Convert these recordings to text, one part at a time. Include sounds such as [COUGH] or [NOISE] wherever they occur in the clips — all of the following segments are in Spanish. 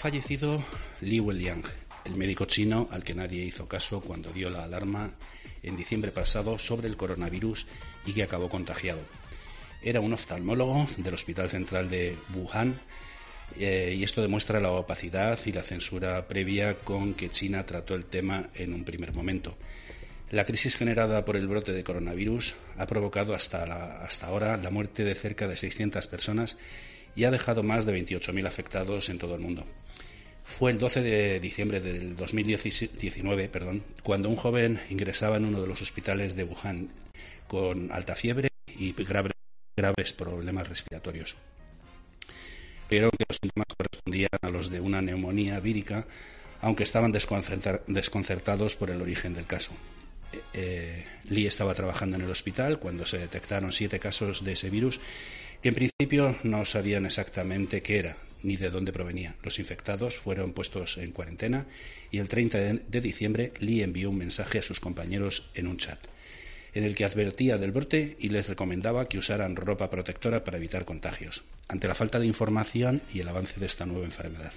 Fallecido Li Wenliang, el médico chino al que nadie hizo caso cuando dio la alarma en diciembre pasado sobre el coronavirus y que acabó contagiado. Era un oftalmólogo del Hospital Central de Wuhan eh, y esto demuestra la opacidad y la censura previa con que China trató el tema en un primer momento. La crisis generada por el brote de coronavirus ha provocado hasta, hasta ahora la muerte de cerca de 600 personas y ha dejado más de 28.000 afectados en todo el mundo. Fue el 12 de diciembre del 2019 perdón, cuando un joven ingresaba en uno de los hospitales de Wuhan con alta fiebre y graves problemas respiratorios. Pero que los síntomas correspondían a los de una neumonía vírica, aunque estaban desconcertados por el origen del caso. Eh, Lee estaba trabajando en el hospital cuando se detectaron siete casos de ese virus que en principio no sabían exactamente qué era ni de dónde provenía. Los infectados fueron puestos en cuarentena y el 30 de diciembre Lee envió un mensaje a sus compañeros en un chat en el que advertía del brote y les recomendaba que usaran ropa protectora para evitar contagios, ante la falta de información y el avance de esta nueva enfermedad.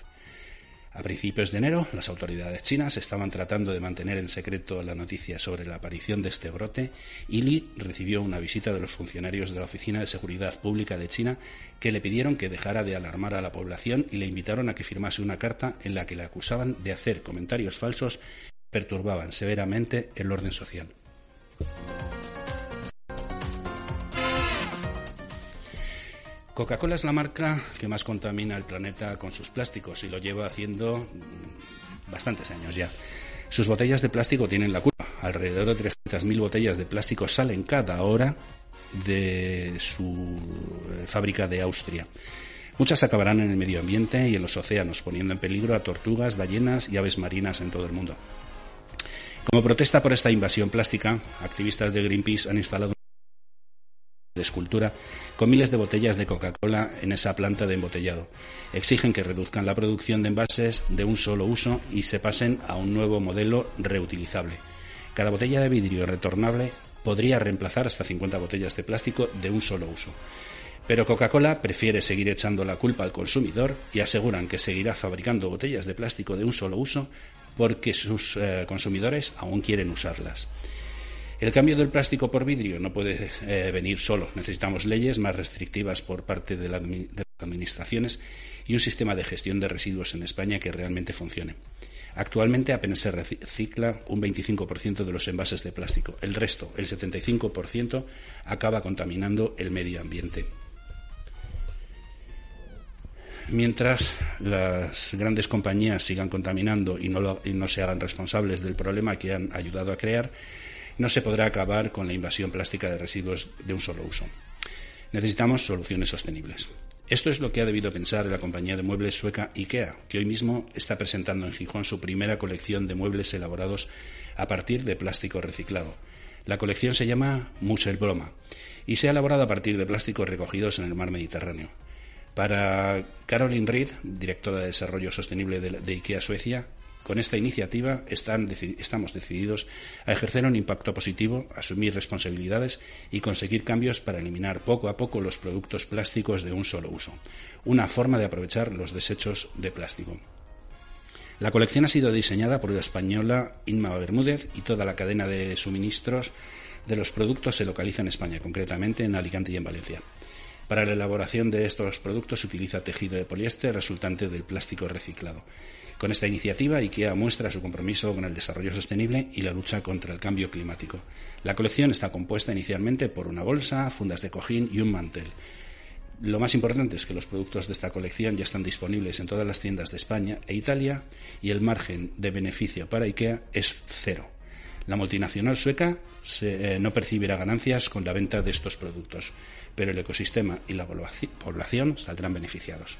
A principios de enero, las autoridades chinas estaban tratando de mantener en secreto la noticia sobre la aparición de este brote y Li recibió una visita de los funcionarios de la Oficina de Seguridad Pública de China que le pidieron que dejara de alarmar a la población y le invitaron a que firmase una carta en la que le acusaban de hacer comentarios falsos que perturbaban severamente el orden social. Coca-Cola es la marca que más contamina el planeta con sus plásticos y lo lleva haciendo mm, bastantes años ya. Sus botellas de plástico tienen la culpa. Alrededor de 300.000 botellas de plástico salen cada hora de su eh, fábrica de Austria. Muchas acabarán en el medio ambiente y en los océanos, poniendo en peligro a tortugas, ballenas y aves marinas en todo el mundo. Como protesta por esta invasión plástica, activistas de Greenpeace han instalado de escultura con miles de botellas de Coca-Cola en esa planta de embotellado. Exigen que reduzcan la producción de envases de un solo uso y se pasen a un nuevo modelo reutilizable. Cada botella de vidrio retornable podría reemplazar hasta 50 botellas de plástico de un solo uso. Pero Coca-Cola prefiere seguir echando la culpa al consumidor y aseguran que seguirá fabricando botellas de plástico de un solo uso porque sus eh, consumidores aún quieren usarlas. El cambio del plástico por vidrio no puede eh, venir solo. Necesitamos leyes más restrictivas por parte de, las administraciones y un sistema de gestión de residuos en España que realmente funcione. Actualmente apenas se recicla un 25% de los envases de plástico. El resto, el 75%, acaba contaminando el medio ambiente. Mientras las grandes compañías sigan contaminando y no, y no se hagan responsables del problema que han ayudado a crear, no se podrá acabar con la invasión plástica de residuos de un solo uso. Necesitamos soluciones sostenibles. Esto es lo que ha debido pensar la compañía de muebles sueca IKEA, que hoy mismo está presentando en Gijón su primera colección de muebles elaborados a partir de plástico reciclado. La colección se llama Broma y se ha elaborado a partir de plásticos recogidos en el mar Mediterráneo. Para Caroline Reed, directora de Desarrollo Sostenible de IKEA Suecia, con esta iniciativa estamos decididos a ejercer un impacto positivo, asumir responsabilidades y conseguir cambios para eliminar poco a poco los productos plásticos de un solo uso. Una forma de aprovechar los desechos de plástico. La colección ha sido diseñada por la española Inma Bermúdez y toda la cadena de suministros de los productos se localiza en España, concretamente en Alicante y en Valencia. Para la elaboración de estos productos se utiliza tejido de poliéster resultante del plástico reciclado. Con esta iniciativa, IKEA muestra su compromiso con el desarrollo sostenible y la lucha contra el cambio climático. La colección está compuesta inicialmente por una bolsa, fundas de cojín y un mantel. Lo más importante es que los productos de esta colección ya están disponibles en todas las tiendas de España e Italia y el margen de beneficio para IKEA es cero. La multinacional sueca eh, no percibirá ganancias con la venta de estos productos, pero el ecosistema y la población saldrán beneficiados.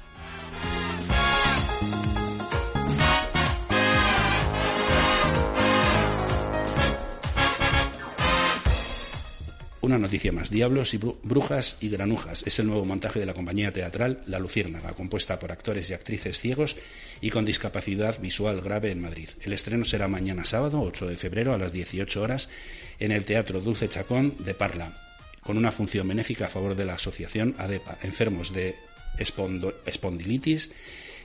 Una noticia más. Diablos y Brujas y Granujas es el nuevo montaje de la compañía teatral La Luciérnaga, compuesta por actores y actrices ciegos y con discapacidad visual grave en Madrid. El estreno será mañana sábado, 8 de febrero, a las 18 horas, en el Teatro Dulce Chacón de Parla, con una función benéfica a favor de la Asociación ADEPA, enfermos de espondilitis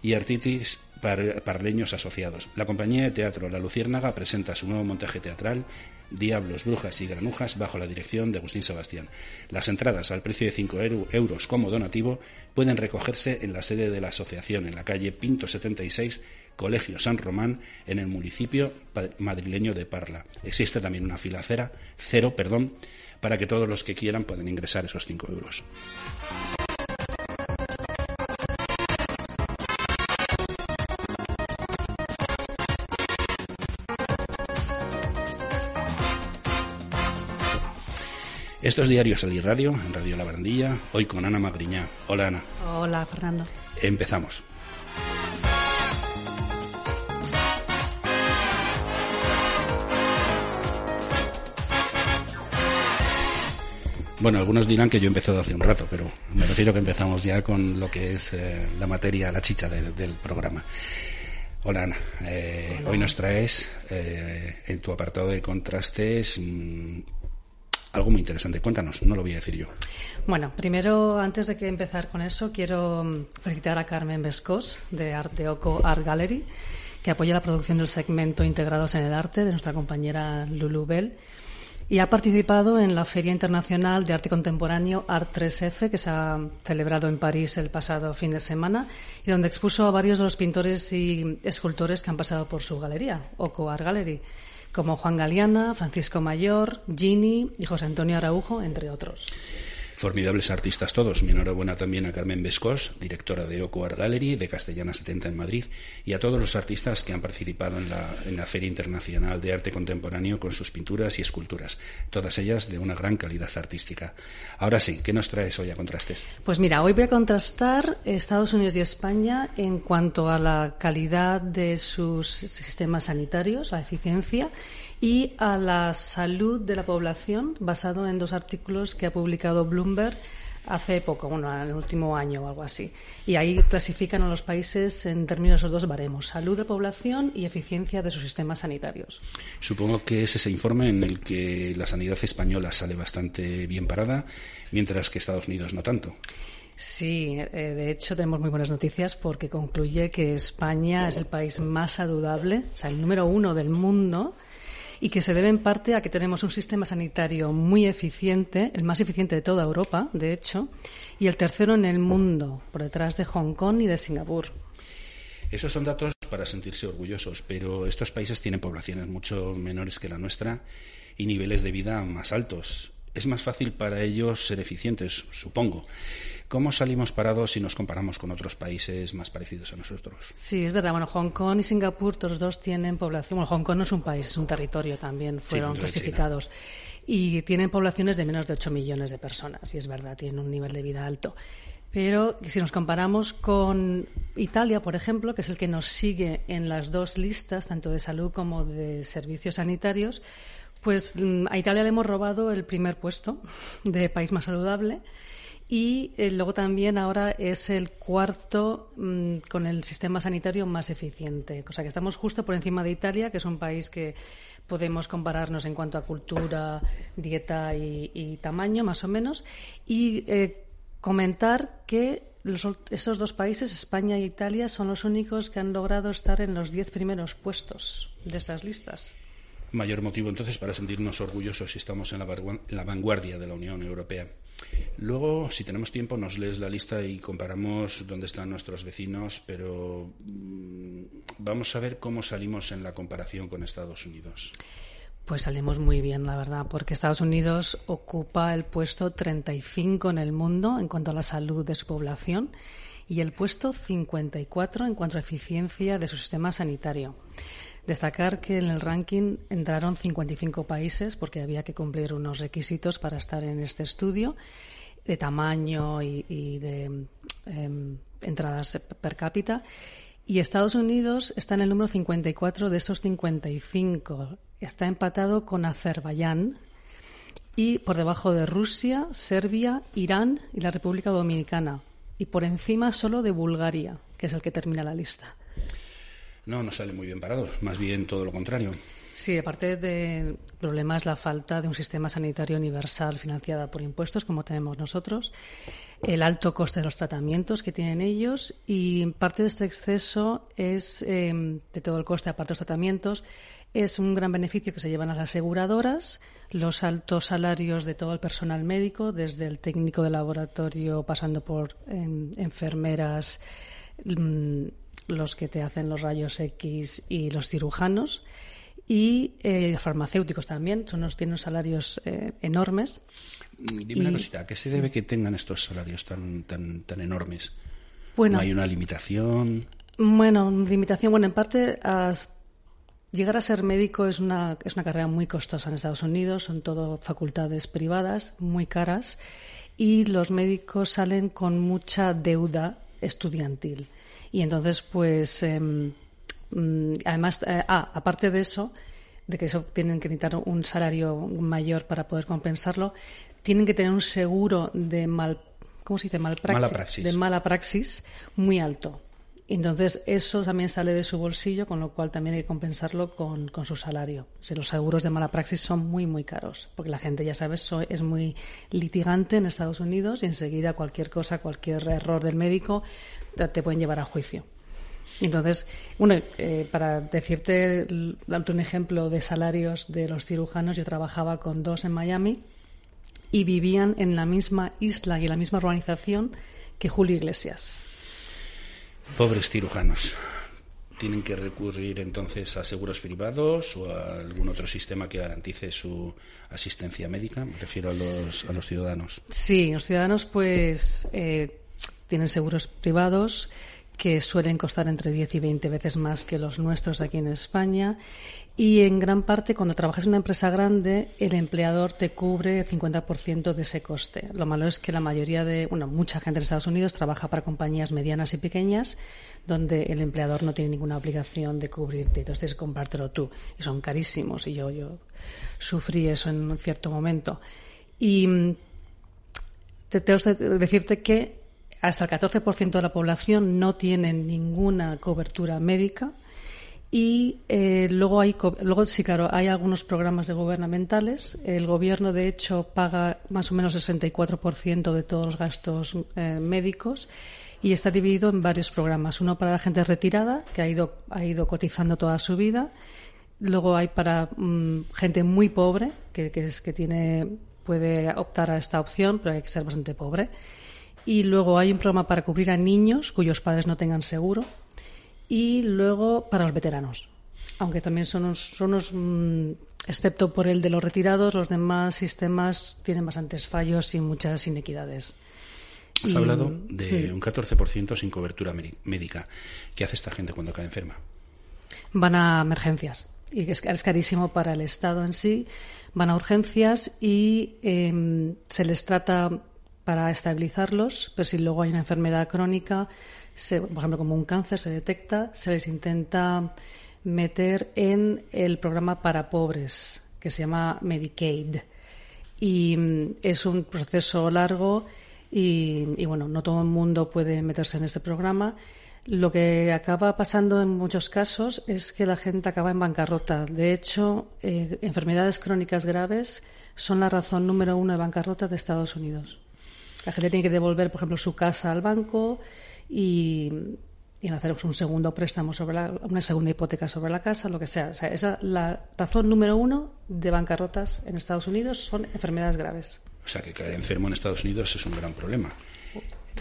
y artritis parleños asociados. La compañía de teatro La Luciérnaga presenta su nuevo montaje teatral Diablos, Brujas y Granujas bajo la dirección de Agustín Sebastián. Las entradas al precio de 5 euros como donativo pueden recogerse en la sede de la asociación en la calle Pinto 76, Colegio San Román, en el municipio madrileño de Parla. Existe también una fila cero, perdón, para que todos los que quieran puedan ingresar esos 5 euros. Esto es Diario Salir Radio, en Radio La Barandilla, hoy con Ana Magriñá. Hola Ana. Hola Fernando. Empezamos. Bueno, algunos dirán que yo he empezado hace un rato, pero me refiero que empezamos ya con lo que es eh, la materia, la chicha del programa. Hola Ana, eh, hoy nos traes eh, en tu apartado de contrastes mm, algo muy interesante. Cuéntanos, no lo voy a decir yo. Bueno, primero, antes de que empezar con eso, quiero mm, felicitar a Carmen Vescos de Arteoco Art Gallery, que apoya la producción del segmento Integrados en el Arte de nuestra compañera Lulu Bell y ha participado en la Feria Internacional de Arte Contemporáneo Art 3F, que se ha celebrado en París el pasado fin de semana, y donde expuso a varios de los pintores y escultores que han pasado por su galería, Oco Art Gallery como Juan Galeana, Francisco Mayor, Gini y José Antonio Araujo, entre otros. Formidables artistas todos. Mi enhorabuena también a Carmen Vescos, directora de Oco Art Gallery de Castellana 70 en Madrid, y a todos los artistas que han participado en la, en la Feria Internacional de Arte Contemporáneo con sus pinturas y esculturas, todas ellas de una gran calidad artística. Ahora sí, ¿qué nos traes hoy a contrastes? Pues mira, hoy voy a contrastar Estados Unidos y España en cuanto a la calidad de sus sistemas sanitarios, la eficiencia y a la salud de la población, basado en dos artículos que ha publicado Bloomberg hace poco, bueno, en el último año o algo así. Y ahí clasifican a los países en términos de esos dos baremos, salud de población y eficiencia de sus sistemas sanitarios. Supongo que es ese informe en el que la sanidad española sale bastante bien parada, mientras que Estados Unidos no tanto. Sí, eh, de hecho tenemos muy buenas noticias porque concluye que España es el país más saludable, o sea, el número uno del mundo y que se debe en parte a que tenemos un sistema sanitario muy eficiente, el más eficiente de toda Europa, de hecho, y el tercero en el mundo, por detrás de Hong Kong y de Singapur. Esos son datos para sentirse orgullosos, pero estos países tienen poblaciones mucho menores que la nuestra y niveles de vida más altos. Es más fácil para ellos ser eficientes, supongo. ¿Cómo salimos parados si nos comparamos con otros países más parecidos a nosotros? Sí, es verdad. Bueno, Hong Kong y Singapur, todos dos tienen población. Bueno, Hong Kong no es un país, es un territorio también, fueron clasificados. Y tienen poblaciones de menos de 8 millones de personas. Y es verdad, tienen un nivel de vida alto. Pero si nos comparamos con Italia, por ejemplo, que es el que nos sigue en las dos listas, tanto de salud como de servicios sanitarios, pues mm, a Italia le hemos robado el primer puesto de país más saludable y eh, luego también ahora es el cuarto mm, con el sistema sanitario más eficiente. O sea que estamos justo por encima de Italia, que es un país que podemos compararnos en cuanto a cultura, dieta y, tamaño, más o menos. Y eh, comentar que esos dos países, España e Italia, son los únicos que han logrado estar en los diez primeros puestos de estas listas. Mayor motivo entonces para sentirnos orgullosos si estamos en la vanguardia de la Unión Europea. Luego, si tenemos tiempo, nos lees la lista y comparamos dónde están nuestros vecinos, pero mm, vamos a ver cómo salimos en la comparación con Estados Unidos. Pues salimos muy bien, la verdad, porque Estados Unidos ocupa el puesto 35 en el mundo en cuanto a la salud de su población y el puesto 54 en cuanto a eficiencia de su sistema sanitario. Destacar que en el ranking entraron 55 países porque había que cumplir unos requisitos para estar en este estudio de tamaño y, de em, entradas per cápita. Y Estados Unidos está en el número 54 de esos 55 está empatado con Azerbaiyán y por debajo de Rusia, Serbia, Irán y la República Dominicana. Y por encima solo de Bulgaria, que es el que termina la lista. No, no sale muy bien parados, más bien todo lo contrario. Sí, aparte del problema es la falta de un sistema sanitario universal financiado por impuestos, como tenemos nosotros, el alto coste de los tratamientos que tienen ellos y parte de este exceso es eh, de todo el coste, aparte de los tratamientos, es un gran beneficio que se llevan las aseguradoras, los altos salarios de todo el personal médico, desde el técnico de laboratorio pasando por em, enfermeras, mm, los que te hacen los rayos X y los cirujanos. Y eh, farmacéuticos también, son unos, tienen salarios eh, enormes. Dime una cosita, ¿a qué se debe que tengan estos salarios tan, tan, tan enormes? Bueno, ¿No hay una limitación? Bueno, limitación, bueno, en parte Llegar a ser médico es una, es una carrera muy costosa en Estados Unidos, son todo facultades privadas, muy caras, y los médicos salen con mucha deuda estudiantil. Y entonces, pues, em, mm, además, eh, ah, aparte de eso, de que eso tienen que necesitar un salario mayor para poder compensarlo, tienen que tener un seguro de mal, ¿cómo se dice? mala praxis. De mala praxis muy alto. Entonces, eso también sale de su bolsillo, con lo cual también hay que compensarlo con, su salario. Los seguros de mala praxis son muy, muy caros, porque la gente, ya sabes, es muy litigante en Estados Unidos y enseguida cualquier cosa, cualquier error del médico, te pueden llevar a juicio. Entonces, bueno, eh, para decirte, darte un ejemplo de salarios de los cirujanos, yo trabajaba con dos en Miami y vivían en la misma isla y en la misma urbanización que Julio Iglesias. Pobres cirujanos. ¿Tienen que recurrir entonces a seguros privados o a algún otro sistema que garantice su asistencia médica? Me refiero a los, a los ciudadanos. Sí, los ciudadanos pues eh, tienen seguros privados que suelen costar entre 10 y 20 veces más que los nuestros aquí en España. Y en gran parte, cuando trabajas en una empresa grande, el empleador te cubre el 50% de ese coste. Lo malo es que la mayoría de, bueno, mucha gente en Estados Unidos trabaja para compañías medianas y pequeñas, donde el empleador no tiene ninguna obligación de cubrirte. Entonces comprártelo tú. Y son carísimos. Y yo, yo sufrí eso en un cierto momento. Y mm, te tengo que decirte que hasta el 14% de la población no tiene ninguna cobertura médica. Y eh, luego hay, luego sí, claro, hay algunos programas de gubernamentales. El gobierno, de hecho, paga más o menos el 64% de todos los gastos eh, médicos y está dividido en varios programas. Uno para la gente retirada, que ha ido, ha ido cotizando toda su vida. Luego hay para mm, gente muy pobre, que, que, es, que tiene, puede optar a esta opción, pero hay que ser bastante pobre. Y luego hay un programa para cubrir a niños cuyos padres no tengan seguro. Y luego para los veteranos. Aunque también son unos, mm, excepto por el de los retirados, los demás sistemas tienen bastantes fallos y muchas inequidades. Has hablado de un 14% sin cobertura médica. ¿Qué hace esta gente cuando cae enferma? Van a emergencias. Y es, carísimo para el Estado en sí. Van a urgencias y em, se les trata para estabilizarlos, pero si luego hay una enfermedad crónica, por ejemplo, como un cáncer se detecta, se les intenta meter en el programa para pobres, que se llama Medicaid. Y mm, es un proceso largo y, bueno, no todo el mundo puede meterse en este programa. Lo que acaba pasando en muchos casos es que la gente acaba en bancarrota. De hecho, eh, enfermedades crónicas graves son la razón número uno de bancarrota de Estados Unidos. La gente tiene que devolver, por ejemplo, su casa al banco y, hacer un segundo préstamo sobre la, una segunda hipoteca sobre la casa, lo que sea. O sea, esa la razón número uno de bancarrotas en Estados Unidos son enfermedades graves. O sea, que caer enfermo en Estados Unidos es un gran problema.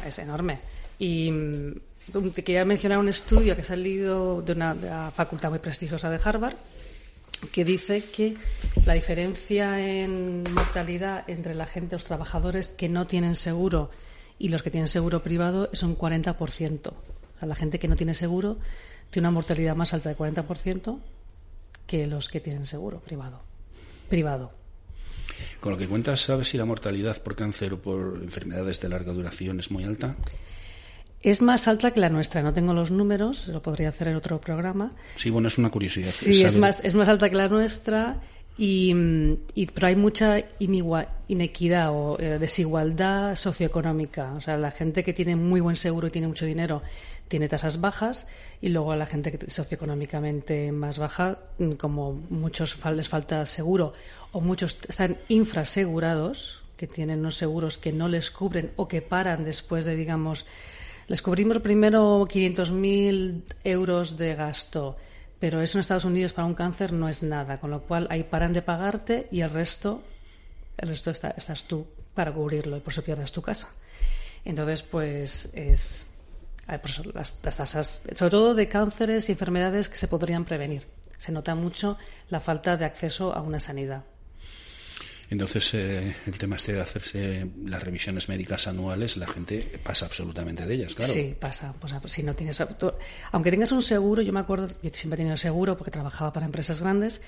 Es enorme. Y mm, te quería mencionar un estudio que ha salido de una, de una facultad muy prestigiosa de Harvard, que dice que la diferencia en mortalidad entre la gente, los trabajadores que no tienen seguro y los que tienen seguro privado es un 40%. O sea, la gente que no tiene seguro tiene una mortalidad más alta de 40% que los que tienen seguro privado. Privado. Con lo que cuentas, ¿sabes si la mortalidad por cáncer o por enfermedades de larga duración es muy alta? Es más alta que la nuestra. No tengo los números, lo podría hacer en otro programa. Sí, bueno, es una curiosidad. Sí, es más, es más alta que la nuestra. Y, pero hay mucha inequidad o eh, desigualdad socioeconómica. O sea, la gente que tiene muy buen seguro y tiene mucho dinero tiene tasas bajas y luego a la gente que socioeconómicamente más baja, mm, como muchos les falta seguro o muchos están infrasegurados, que tienen unos seguros que no les cubren o que paran después de, digamos, les cubrimos primero 500.000 euros de gasto pero eso en Estados Unidos para un cáncer no es nada, con lo cual ahí paran de pagarte y el resto, el resto estás tú para cubrirlo y por eso pierdes tu casa. Entonces, pues es las, las tasas, sobre todo de cánceres y enfermedades que se podrían prevenir. Se nota mucho la falta de acceso a una sanidad. Entonces, eh, el tema este de hacerse las revisiones médicas anuales, la gente pasa absolutamente de ellas, claro. Sí, pasa. Pues, si no tienes, aunque tengas un seguro, yo me acuerdo, yo siempre he tenido seguro porque trabajaba para empresas grandes,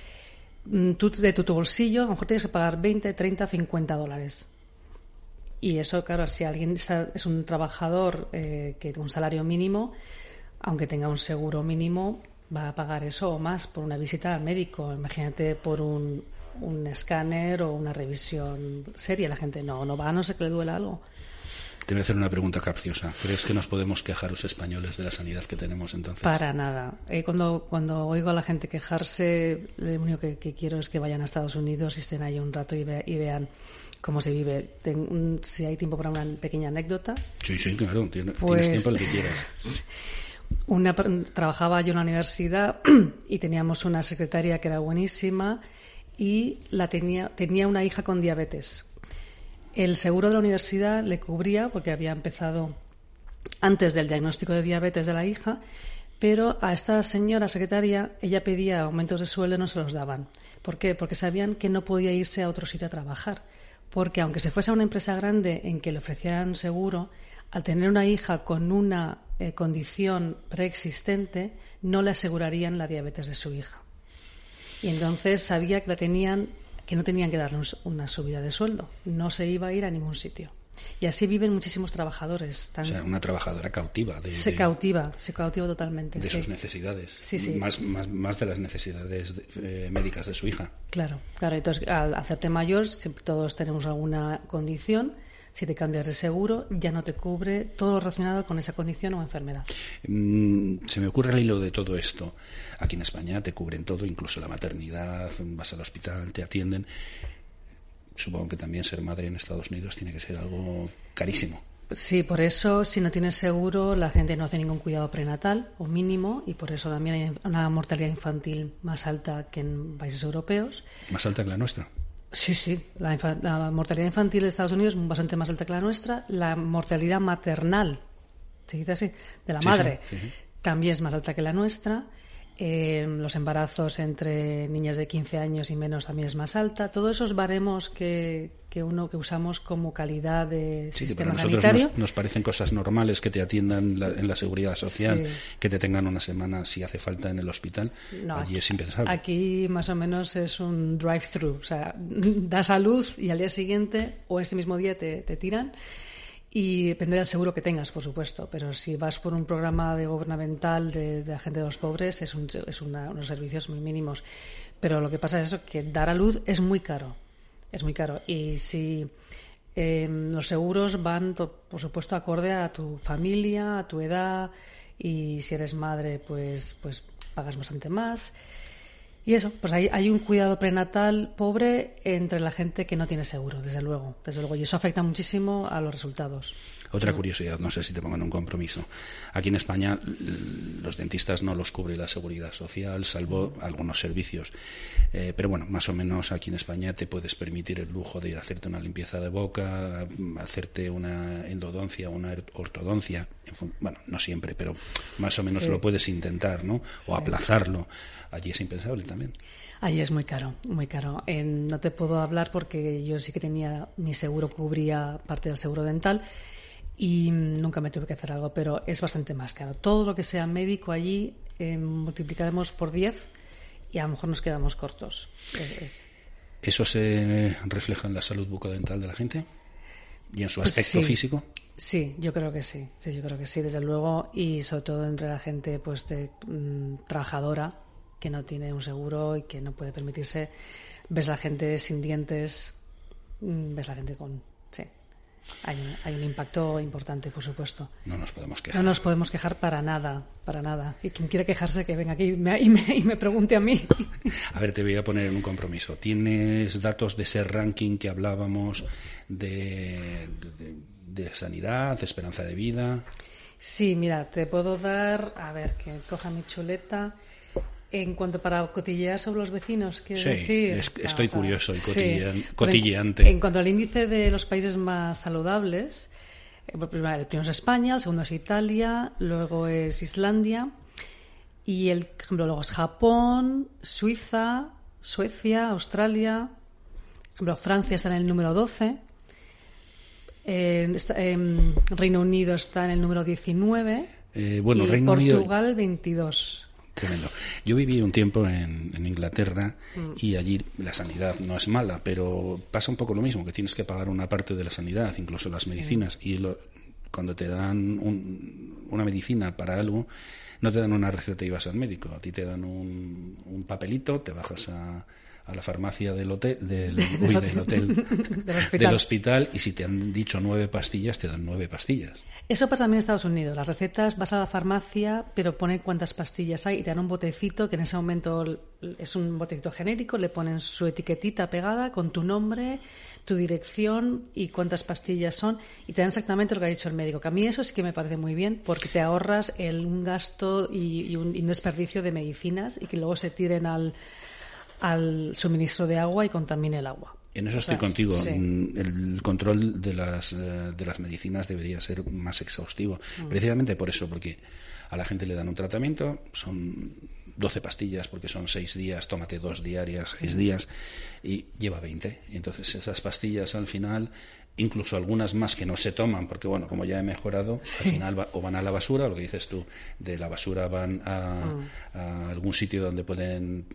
mm, tú de tu, bolsillo a lo mejor tienes que pagar 20, 30, 50 dólares. Y eso, claro, si alguien es un trabajador eh, que un salario mínimo, aunque tenga un seguro mínimo, va a pagar eso o más por una visita al médico. Imagínate por un un escáner o una revisión seria. La gente no, no va, a no sé que le duele algo. Te voy a hacer una pregunta capciosa. ¿Crees que nos podemos quejar los españoles de la sanidad que tenemos entonces? Para nada. Eh, cuando, cuando oigo a la gente quejarse, lo único que, quiero es que vayan a Estados Unidos y estén ahí un rato y, vean cómo se vive. si hay tiempo para una pequeña anécdota. Sí, sí, claro. Tienes, pues tiempo el que quieras. [LAUGHS] Una, trabajaba yo en la universidad [CLEARS THROAT] y teníamos una secretaria que era buenísima y la tenía, tenía una hija con diabetes. El seguro de la universidad le cubría porque había empezado antes del diagnóstico de diabetes de la hija, pero a esta señora secretaria ella pedía aumentos de sueldo y no se los daban. ¿Por qué? Porque sabían que no podía irse a otro sitio a trabajar. Porque aunque se fuese a una empresa grande en que le ofrecieran seguro, al tener una hija con una eh, condición preexistente, no le asegurarían la diabetes de su hija. Y entonces sabía que la tenían, que no tenían que darle una subida de sueldo. No se iba a ir a ningún sitio. Y así viven muchísimos trabajadores. O sea, una trabajadora cautiva. De, se cautiva, se cautiva totalmente. De sus necesidades. Sí, sí. Más, más, más de las necesidades eh, médicas de su hija. Claro, claro. Entonces, al hacerte mayor, todos tenemos alguna condición si te cambias de seguro, ya no te cubre todo lo relacionado con esa condición o enfermedad. Mm, se me ocurre el hilo de todo esto. Aquí en España te cubren todo, incluso la maternidad, vas al hospital, te atienden. Supongo que también ser madre en Estados Unidos tiene que ser algo carísimo. Sí, por eso si no tienes seguro la gente no hace ningún cuidado prenatal o mínimo y por eso también hay una mortalidad infantil más alta que en países europeos. Más alta que la nuestra. Sí, sí. La, mortalidad infantil de Estados Unidos es bastante más alta que la nuestra. La mortalidad maternal, se dice así, de la madre, también es más alta que la nuestra. Eh, los embarazos entre niñas de 15 años y menos también es más alta. Todos esos baremos que, que uno que usamos como calidad de sí, sistema para nosotros Nos, parecen cosas normales que te atiendan en la seguridad social, que te tengan una semana si hace falta en el hospital. Allí es impensable. Aquí más o menos es un drive-thru, o sea, [LAUGHS] das a luz y al día siguiente o ese mismo día te, te tiran. Y depende del seguro que tengas, por supuesto, pero si vas por un programa de gubernamental de, de de los pobres, es, un, es unos servicios muy mínimos. Pero lo que pasa es eso, que dar a luz es muy caro. Es muy caro. Y si em, los seguros van, por, supuesto, acorde a tu familia, a tu edad, y si eres madre, pues, pues pagas bastante más. Y eso, pues hay, hay un cuidado prenatal pobre entre la gente que no tiene seguro, desde luego, desde luego. Y eso afecta muchísimo a los resultados. Otra curiosidad, no sé si te pongan un compromiso. Aquí en España los dentistas no los cubre la seguridad social, salvo algunos servicios. Eh, pero bueno, más o menos aquí en España te puedes permitir el lujo de hacerte una limpieza de boca, hacerte una endodoncia, una ortodoncia. Bueno, no siempre, pero más o menos lo puedes intentar, ¿no? O aplazarlo. Allí es impensable también. Allí es muy caro, muy caro. no te puedo hablar porque yo sí que tenía, mi seguro cubría parte del seguro dental y nunca me tuve que hacer algo, pero es bastante más caro. Todo lo que sea médico allí eh, multiplicaremos por 10 y a lo mejor nos quedamos cortos. ¿Eso se refleja en la salud bucodental de la gente? ¿Y en su pues aspecto físico? Sí, yo creo que sí, sí, yo creo que sí, desde luego, y sobre todo entre la gente pues de mm, trabajadora que no tiene un seguro y que no puede permitirse. Ves la gente sin dientes, mm, ves la gente con. Hay un, hay un impacto importante, por supuesto. No nos podemos quejar. No nos podemos quejar para nada, para nada. Y quien quiera quejarse, que venga aquí y me, y me, pregunte a mí. A ver, te voy a poner en un compromiso. ¿Tienes datos de ese ranking que hablábamos de, de sanidad, de esperanza de vida? Sí, mira, te puedo dar, a ver, que coja mi chuleta. En cuanto para cotillear sobre los vecinos, quiero decir. estoy curioso y cotilleante. En, cuanto al índice de los países más saludables, eh, el primero es España, el segundo es Italia, luego es Islandia y el ejemplo luego es Japón, Suiza, Suecia, Australia, por ejemplo Francia está en el número 12, Reino Unido está en el número 19 eh, bueno, y Portugal 22. Tremendo. Yo viví un tiempo en, Inglaterra mm. y allí la sanidad no es mala, pero pasa un poco lo mismo, que tienes que pagar una parte de la sanidad, incluso las medicinas, y cuando te dan una medicina para algo, no te dan una receta y vas al médico, a ti te dan un papelito, te bajas a a la farmacia del hotel, del, [LAUGHS] hotel, [LAUGHS] del, hospital. y si te han dicho nueve pastillas, te dan nueve pastillas. Eso pasa también en Estados Unidos. Las recetas vas a la farmacia, pero pone cuántas pastillas hay y te dan un botecito que en ese momento es un botecito genérico, le ponen su etiquetita pegada con tu nombre, tu dirección y cuántas pastillas son y te dan exactamente lo que ha dicho el médico. Que a mí eso sí que me parece muy bien porque te ahorras el, un gasto y, un, y un desperdicio de medicinas y que luego se tiren al al suministro de agua y contamine el agua. En eso estoy contigo. Mm, el control de las, eh, de las medicinas debería ser más exhaustivo. Mm. Precisamente por eso, porque a la gente le dan un tratamiento, son 12 pastillas porque son 6 días, tómate dos diarias, 6 días, y lleva 20. Y entonces esas pastillas al final, incluso algunas más que no se toman, porque bueno, como ya he mejorado, al final o van a la basura, lo que dices tú, de la basura van a, mm. a algún sitio donde pueden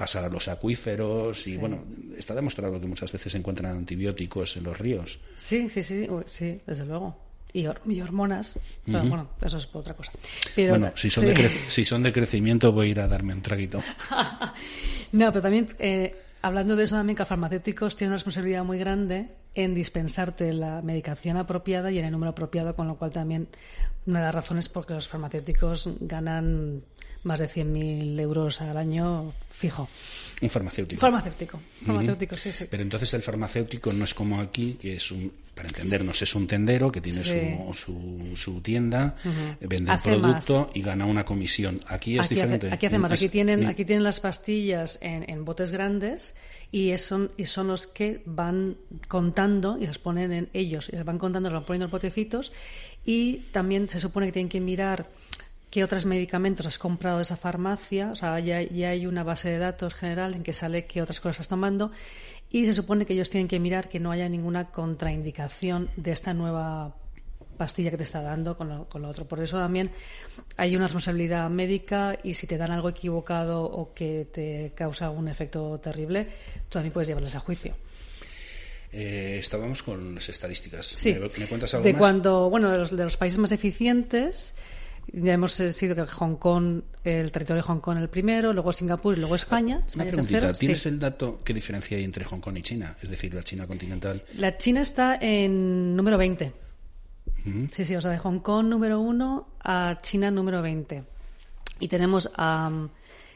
pasar a los acuíferos y bueno, está demostrado que muchas veces se encuentran antibióticos en los ríos. Sí, sí, sí, sí, desde luego. Y, hormonas, bueno, eso es otra cosa. Pero, bueno, si son, de si son de crecimiento voy a ir a darme un traguito. [LAUGHS] no, pero también, eh, hablando de eso también, que los farmacéuticos tienen una responsabilidad muy grande en dispensarte la medicación apropiada y en el número apropiado, con lo cual también una de las razones por que los farmacéuticos ganan más de 100.000 euros al año fijo. Un farmacéutico. Farmacéutico, farmacéutico, sí, sí. Pero entonces el farmacéutico no es como aquí, que es un, para entendernos, es un tendero que tiene su, su, tienda, vende el producto y gana una comisión. Aquí es diferente. aquí hace más. Aquí tienen, aquí tienen las pastillas en, en botes grandes y son, y son los que van contando y las ponen en ellos, y las van contando, las van poniendo en botecitos y también se supone que tienen que mirar qué otros medicamentos has comprado de esa farmacia, o sea, ya, hay una base de datos general en que sale qué otras cosas estás tomando y se supone que ellos tienen que mirar que no haya ninguna contraindicación de esta nueva pastilla que te está dando con lo, con lo otro. Por eso también hay una responsabilidad médica y si te dan algo equivocado o que te causa un efecto terrible, tú también puedes llevarles a juicio. Eh, estábamos con las estadísticas. Sí. ¿Me, cuentas algo de cuando, bueno, de los, de los países más eficientes, ya hemos eh, sido que Hong Kong, el territorio de Hong Kong el primero, luego Singapur y luego España. Una preguntita, ¿tienes el dato qué diferencia hay entre Hong Kong y China? Es decir, la China continental. La China está en número 20. Sí, sí, o sea, de Hong Kong número 1 a China número 20. Y tenemos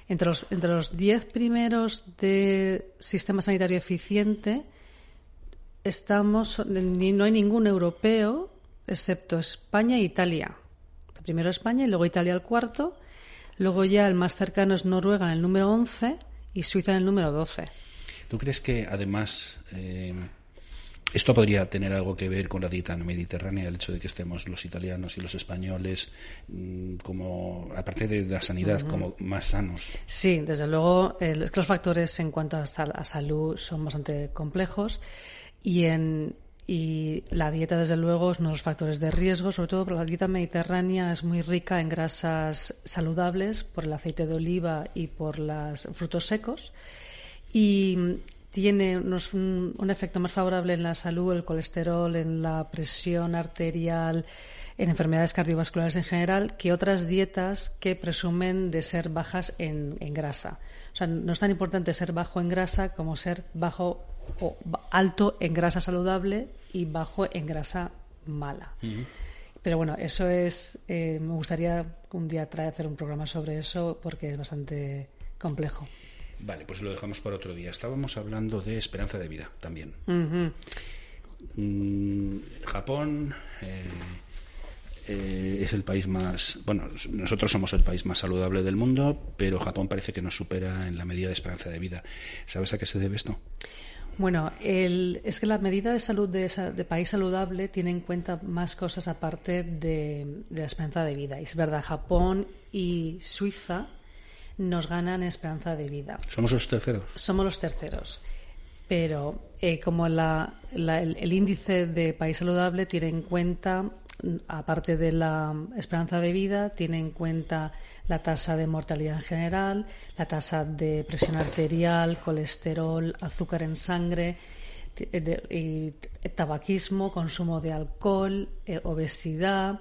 entre los entre los 10 primeros de sistema sanitario eficiente estamos no hay ningún europeo excepto España e Italia. Primero España y luego Italia el cuarto. Luego ya el más cercano es Noruega en el número 11 y Suiza en el número 12. ¿Tú crees que además eh, esto podría tener algo que ver con la dieta mediterránea, el hecho de que estemos los italianos y los españoles mm, como, aparte de la sanidad, como más sanos? Sí, desde luego, los factores en cuanto a, a salud son bastante complejos y en, y la dieta, desde luego, es uno de los factores de riesgo, sobre todo porque la dieta mediterránea es muy rica en grasas saludables por el aceite de oliva y por los frutos secos. Y tiene un, efecto más favorable en la salud, el colesterol, en la presión arterial, en enfermedades cardiovasculares en general, que otras dietas que presumen de ser bajas en, en grasa. O sea, no es tan importante ser bajo en grasa como ser bajo o alto en grasa saludable y bajo en grasa mala. Pero bueno, eso es. Eh, me gustaría un día traer hacer un programa sobre eso porque es bastante complejo. Vale, pues lo dejamos para otro día. Estábamos hablando de esperanza de vida también. Mm, Japón eh, eh, es el país más. Bueno, nosotros somos el país más saludable del mundo, pero Japón parece que nos supera en la medida de esperanza de vida. ¿Sabes a qué se debe esto? Bueno, es que la medida de salud de, país saludable tiene en cuenta más cosas aparte de, la esperanza de vida. Y es verdad, Japón y Suiza nos ganan esperanza de vida. ¿Somos los terceros? Somos los terceros. Pero eh, como el, el índice de país saludable tiene en cuenta, aparte de la esperanza de vida, tiene en cuenta la tasa de mortalidad en general, la tasa de presión arterial, colesterol, azúcar en sangre, y tabaquismo, consumo de alcohol, eh, obesidad.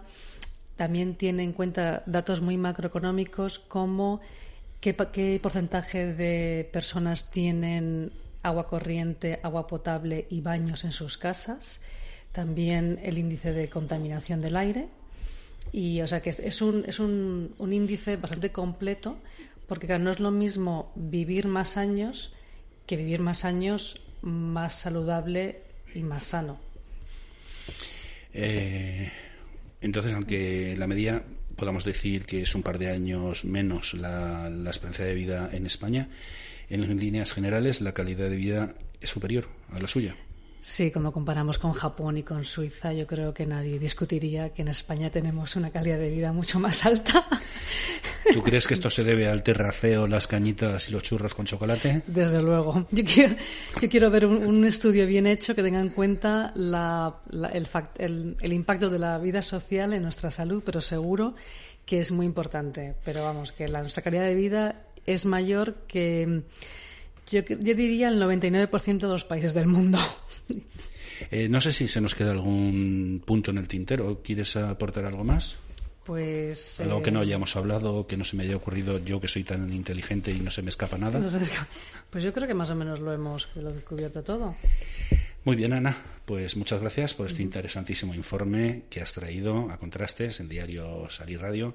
También tiene en cuenta datos muy macroeconómicos como qué porcentaje de personas tienen agua corriente, agua potable y baños en sus casas. También el índice de contaminación del aire, y o sea que es un, es un, un índice bastante completo, porque no es lo mismo vivir más años que vivir más años más saludable y más sano. Eh, entonces, aunque la media podamos decir que es un par de años menos la, la esperanza de vida en España, en líneas generales la calidad de vida es superior a la suya. Sí, cuando comparamos con Japón y con Suiza, yo creo que nadie discutiría que en España tenemos una calidad de vida mucho más alta. ¿Tú crees que esto se debe al terraceo, las cañitas y los churros con chocolate? Desde luego. Yo quiero, yo quiero ver un, estudio bien hecho que tenga en cuenta el, el impacto de la vida social en nuestra salud, pero seguro que es muy importante. Pero vamos, que la, nuestra calidad de vida es mayor que yo, diría el 99% de los países del mundo. Eh, no sé si se nos queda algún punto en el tintero. ¿Quieres aportar algo más? Pues. Algo que no eh, hayamos hablado, que no se me haya ocurrido yo que soy tan inteligente y no se me escapa nada. Pues yo creo que más o menos lo hemos lo descubierto todo. Muy bien, Ana. Pues muchas gracias por este interesantísimo informe que has traído a Contrastes en Diario Salir Radio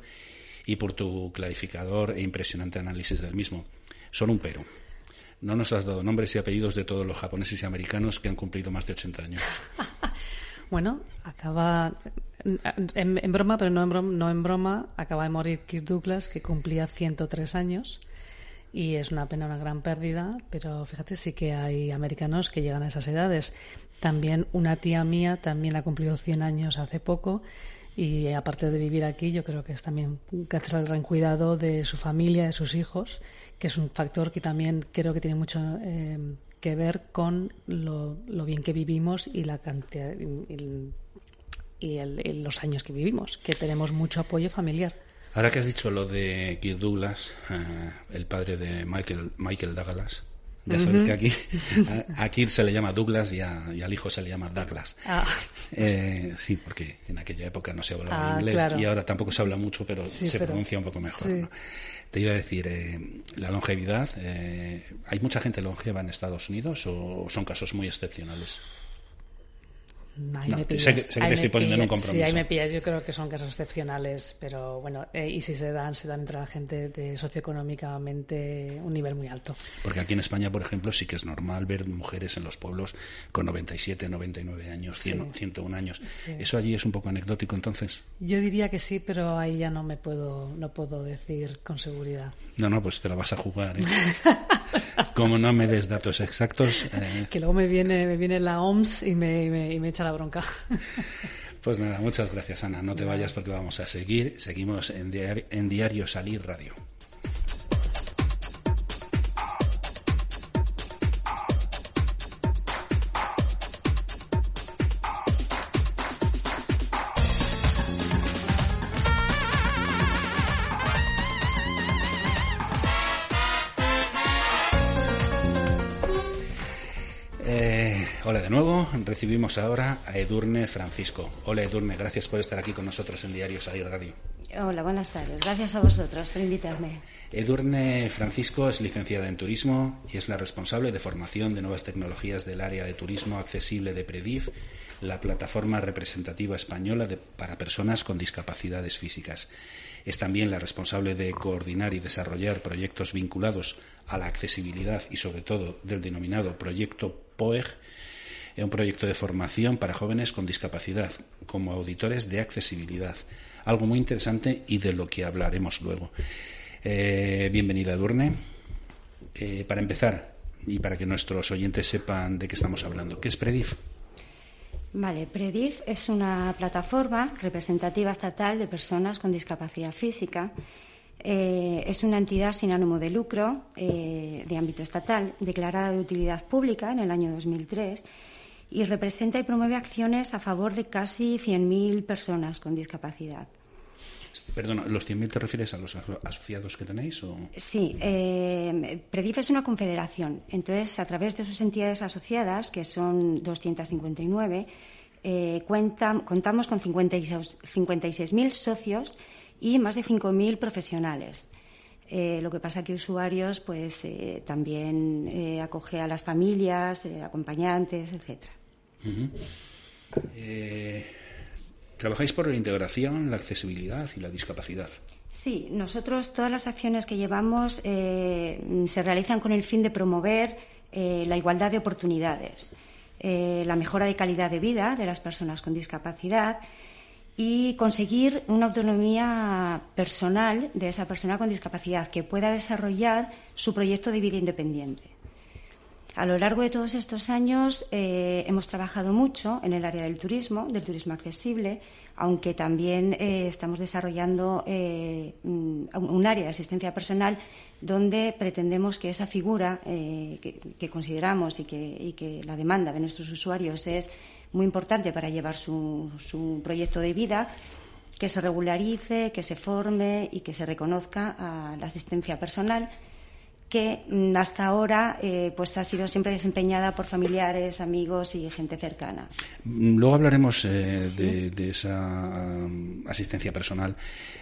y por tu clarificador e impresionante análisis del mismo. Solo un pero. No nos has dado nombres y apellidos de todos los japoneses y americanos que han cumplido más de 80 años. [LAUGHS] bueno, acaba, en, broma, pero no en broma, no en broma, acaba de morir Kirk Douglas, que cumplía 103 años. Y es una pena, una gran pérdida, pero fíjate, sí que hay americanos que llegan a esas edades. También una tía mía también ha cumplido 100 años hace poco y aparte de vivir aquí, yo creo que es también gracias al gran cuidado de su familia, de sus hijos, que es un factor que también creo que tiene mucho eh, que ver con lo, bien que vivimos y la cantidad y, los años que vivimos, que tenemos mucho apoyo familiar. Ahora que has dicho lo de Kirk Douglas, eh, el padre de Michael, Michael Douglas, ya sabes que aquí, [LAUGHS] aquí se le llama Douglas y, al hijo se le llama Douglas. Ah. Eh, sí, porque en aquella época no se hablaba ah, inglés y ahora tampoco se habla mucho, pero se pronuncia un poco mejor. Te iba a decir, eh, la longevidad, eh, ¿hay mucha gente longeva en Estados Unidos o son casos muy excepcionales? Ahí me pillas, sé que, te estoy poniendo en un compromiso. Sí, ahí me pillas. Yo creo que son casos excepcionales, pero bueno, eh, y si se dan, se dan entre la gente de socioeconómicamente un nivel muy alto. Porque aquí en España, por ejemplo, sí que es normal ver mujeres en los pueblos con 97, 99 años, 101 años. ¿Eso allí es un poco anecdótico entonces? Yo diría que sí, pero ahí ya no me puedo, no puedo decir con seguridad. No, no, pues te la vas a jugar. ¿eh? [LAUGHS] Como no me des datos exactos. Eh. Que luego me viene, me viene la OMS y me, y me echa la bronca. [LAUGHS] Pues nada, muchas gracias Ana. No te vayas porque vamos a seguir. Seguimos en Diario, en diario Salir Radio. Recibimos ahora a Edurne Francisco. Hola Edurne, gracias por estar aquí con nosotros en Diario Salir Radio. Hola, buenas tardes. Gracias a vosotros por invitarme. Edurne Francisco es licenciada en turismo y es la responsable de formación de nuevas tecnologías del área de turismo accesible de Predif, la plataforma representativa española para personas con discapacidades físicas. Es también la responsable de coordinar y desarrollar proyectos vinculados a la accesibilidad y sobre todo del denominado proyecto POEG es un proyecto de formación para jóvenes con discapacidad, como auditores de accesibilidad. Algo muy interesante y de lo que hablaremos luego. Eh, bienvenida, Durne. Eh, para empezar, y para que nuestros oyentes sepan de qué estamos hablando, ¿qué es PREDIF? Vale, PREDIF es una plataforma representativa estatal de personas con discapacidad física. Eh, es una entidad sin ánimo de lucro de ámbito estatal, declarada de utilidad pública en el año 2003 y representa y promueve acciones a favor de casi 100.000 personas con discapacidad. Perdona, ¿los 100.000 te refieres a los asociados que tenéis? O? Sí, eh, Predif es una confederación. Entonces, a través de sus entidades asociadas, que son 259, eh, contamos con 56.000 socios y más de 5.000 profesionales. Eh, lo que pasa que usuarios, pues, eh, también acoge a las familias, acompañantes, etcétera. Eh, trabajáis por la integración, la accesibilidad y la discapacidad. Sí, nosotros todas las acciones que llevamos eh, se realizan con el fin de promover eh, la igualdad de oportunidades, la mejora de calidad de vida de las personas con discapacidad y conseguir una autonomía personal de esa persona con discapacidad que pueda desarrollar su proyecto de vida independiente. A lo largo de todos estos años eh, hemos trabajado mucho en el área del turismo, del turismo accesible, aunque también eh, estamos desarrollando eh, un área de asistencia personal donde pretendemos que esa figura que, consideramos y que, la demanda de nuestros usuarios es muy importante para llevar su, su proyecto de vida, que se regularice, que se forme y que se reconozca a la asistencia personal que mm, hasta ahora eh, pues ha sido siempre desempeñada por familiares, amigos y gente cercana. Mm, luego hablaremos eh, de, esa asistencia personal.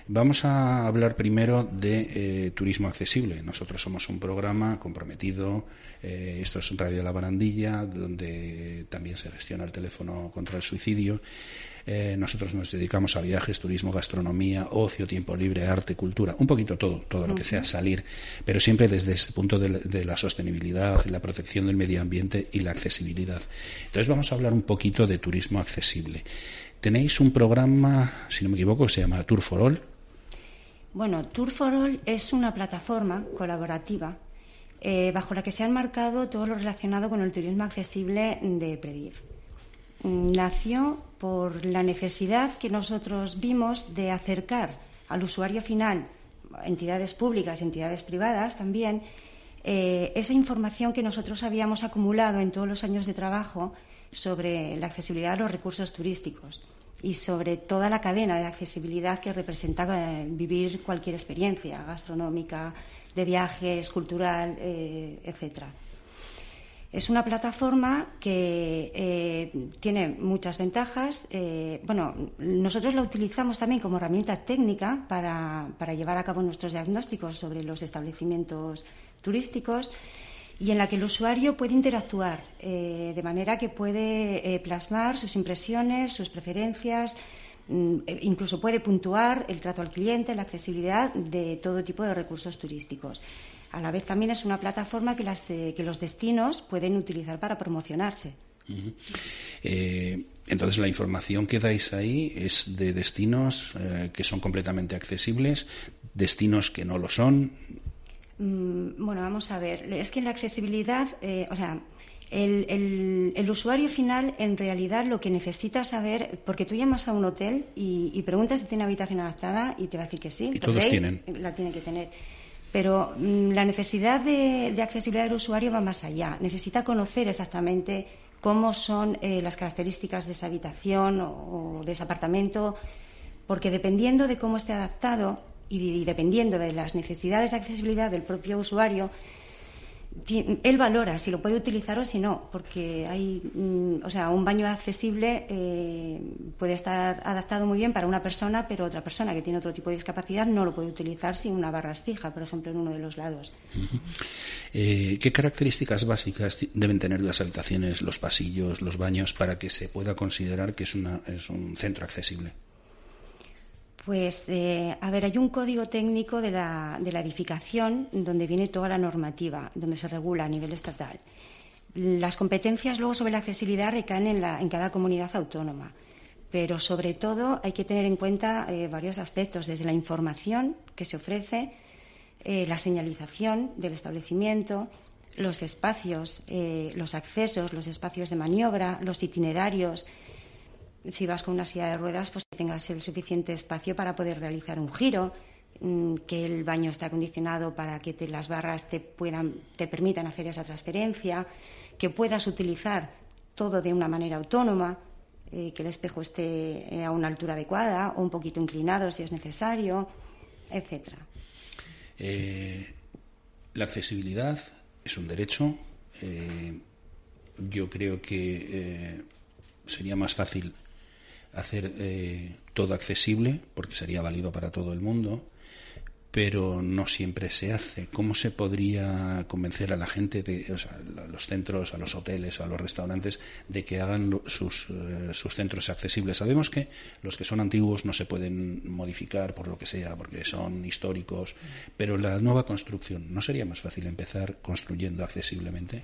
Vamos a hablar primero de eh, turismo accesible. Nosotros somos un programa comprometido. esto es Radio La Barandilla, donde también se gestiona el teléfono contra el suicidio. Eh, nosotros nos dedicamos a viajes, turismo, gastronomía, ocio, tiempo libre, arte, cultura, un poquito todo, todo lo que sea salir, pero siempre desde ese punto de, la sostenibilidad, la protección del medio ambiente y la accesibilidad. Entonces vamos a hablar un poquito de turismo accesible. Tenéis un programa, si no me equivoco, que se llama Tour for All. Bueno, Tour for All es una plataforma colaborativa eh, bajo la que se han marcado todo lo relacionado con el turismo accesible de Predif nació por la necesidad que nosotros vimos de acercar al usuario final, entidades públicas, entidades privadas también, eh, esa información que nosotros habíamos acumulado en todos los años de trabajo sobre la accesibilidad a los recursos turísticos y sobre toda la cadena de accesibilidad que representa eh, vivir cualquier experiencia gastronómica, de viajes, cultural, eh, etcétera. Es una plataforma que eh, tiene muchas ventajas. Eh, bueno, nosotros la utilizamos también como herramienta técnica para, llevar a cabo nuestros diagnósticos sobre los establecimientos turísticos y en la que el usuario puede interactuar eh, de manera que puede plasmar sus impresiones, sus preferencias, mm, e incluso puede puntuar el trato al cliente, la accesibilidad de todo tipo de recursos turísticos. A la vez también es una plataforma que, eh, los destinos pueden utilizar para promocionarse. entonces, la información que dais ahí es de destinos que son completamente accesibles, destinos que no lo son, Mm, bueno, vamos a ver. Es que en la accesibilidad, eh, o sea, el, usuario final en realidad lo que necesita saber, porque tú llamas a un hotel y, preguntas si tiene habitación adaptada y te va a decir que sí. Y todos tienen. La tiene que tener. Pero mm, la necesidad de, accesibilidad del usuario va más allá. Necesita conocer exactamente cómo son eh, las características de esa habitación o de ese apartamento, porque dependiendo de cómo esté adaptado, y, dependiendo de las necesidades de accesibilidad del propio usuario, él valora si lo puede utilizar o si no, porque hay, mm, o sea, un baño accesible eh, puede estar adaptado muy bien para una persona, pero otra persona que tiene otro tipo de discapacidad no lo puede utilizar sin una barra fija, por ejemplo, en uno de los lados. Eh, ¿Qué características básicas deben tener las habitaciones, los pasillos, los baños para que se pueda considerar que es, una, es un centro accesible? Pues, eh, a ver, hay un código técnico de la, de la edificación donde viene toda la normativa, donde se regula a nivel estatal. Las competencias luego sobre la accesibilidad recaen en, la, en cada comunidad autónoma, pero sobre todo hay que tener en cuenta eh, varios aspectos, desde la información que se ofrece, eh, la señalización del establecimiento, los espacios, los accesos, los espacios de maniobra, los itinerarios, si vas con una silla de ruedas, pues que tengas el suficiente espacio para poder realizar un giro, mm, que el baño esté acondicionado para que las barras te, puedan, te permitan hacer esa transferencia, que puedas utilizar todo de una manera autónoma, eh, que el espejo esté eh, a una altura adecuada o un poquito inclinado si es necesario, etcétera. Eh, la accesibilidad es un derecho. yo creo que sería más fácil hacer eh, todo accesible, porque sería válido para todo el mundo, pero no siempre se hace. ¿Cómo se podría convencer a la gente, de, a los centros, a los hoteles, a los restaurantes, de que hagan sus, eh, sus centros accesibles? Sabemos que los que son antiguos no se pueden modificar por lo que sea, porque son históricos, pero la nueva construcción, ¿no sería más fácil empezar construyendo accesiblemente?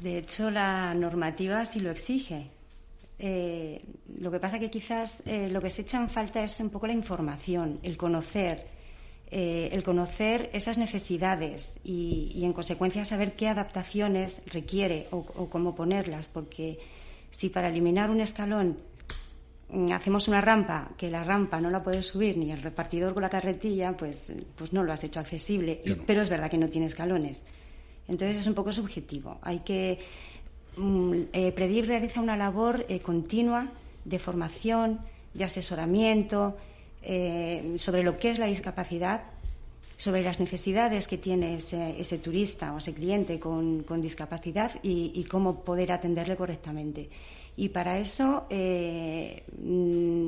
De hecho, la normativa sí lo exige. Eh, lo que pasa que quizás eh, lo que se echa en falta es un poco la información, el conocer, eh, el conocer esas necesidades y, en consecuencia saber qué adaptaciones requiere o, cómo ponerlas, porque si para eliminar un escalón mm, hacemos una rampa que la rampa no la puede subir ni el repartidor con la carretilla, pues, pues no lo has hecho accesible. Pero es verdad que no tiene escalones. Entonces es un poco subjetivo. Hay que eh, Predir realiza una labor eh, continua de formación, de asesoramiento eh, sobre lo que es la discapacidad, sobre las necesidades que tiene ese, turista o ese cliente con, discapacidad y, cómo poder atenderle correctamente. Y para eso mm,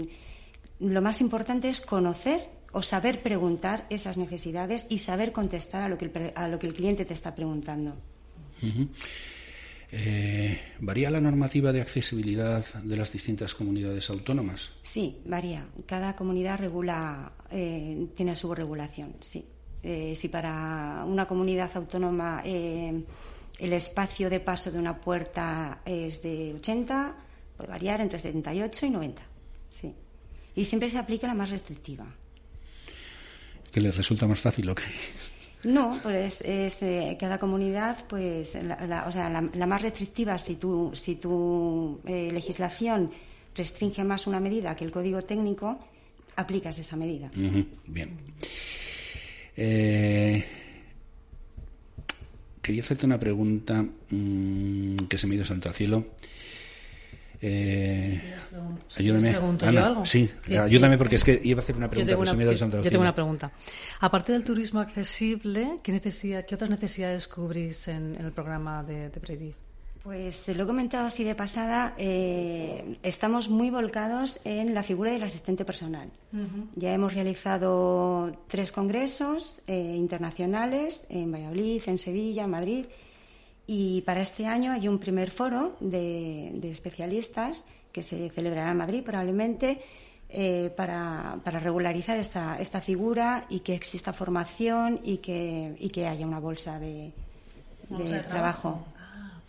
lo más importante es conocer o saber preguntar esas necesidades y saber contestar a lo que el, a lo que el cliente te está preguntando. Eh, ¿Varía la normativa de accesibilidad de las distintas comunidades autónomas? Sí, varía. Cada comunidad regula, eh, tiene su regulación, sí. Eh, si para una comunidad autónoma el espacio de paso de una puerta es de 80, puede variar entre 78 y 90, sí. Y siempre se aplica la más restrictiva. ¿Que les resulta más fácil o qué? No, pues es, eh, cada comunidad, pues, la, o sea, la, más restrictiva, si tu, si tu eh, legislación restringe más una medida que el código técnico, aplicas esa medida. bien. Eh, quería hacerte una pregunta mm, que se me ha ido santo al cielo. Eh, ayúdame. algo? Sí, ayúdame porque es que iba a hacer una pregunta. Yo tengo una, pregunta. Aparte del turismo accesible, ¿qué, necesidad, qué otras necesidades cubrís en, el programa de, de Pues lo he comentado así de pasada, eh, estamos muy volcados en la figura del asistente personal. Ya hemos realizado tres congresos eh, internacionales en Valladolid, en Sevilla, en Madrid, Y para este año hay un primer foro de, especialistas que se celebrará en Madrid probablemente eh, para, regularizar esta, esta figura y que exista formación y que, y que haya una bolsa de, trabajo. Ah,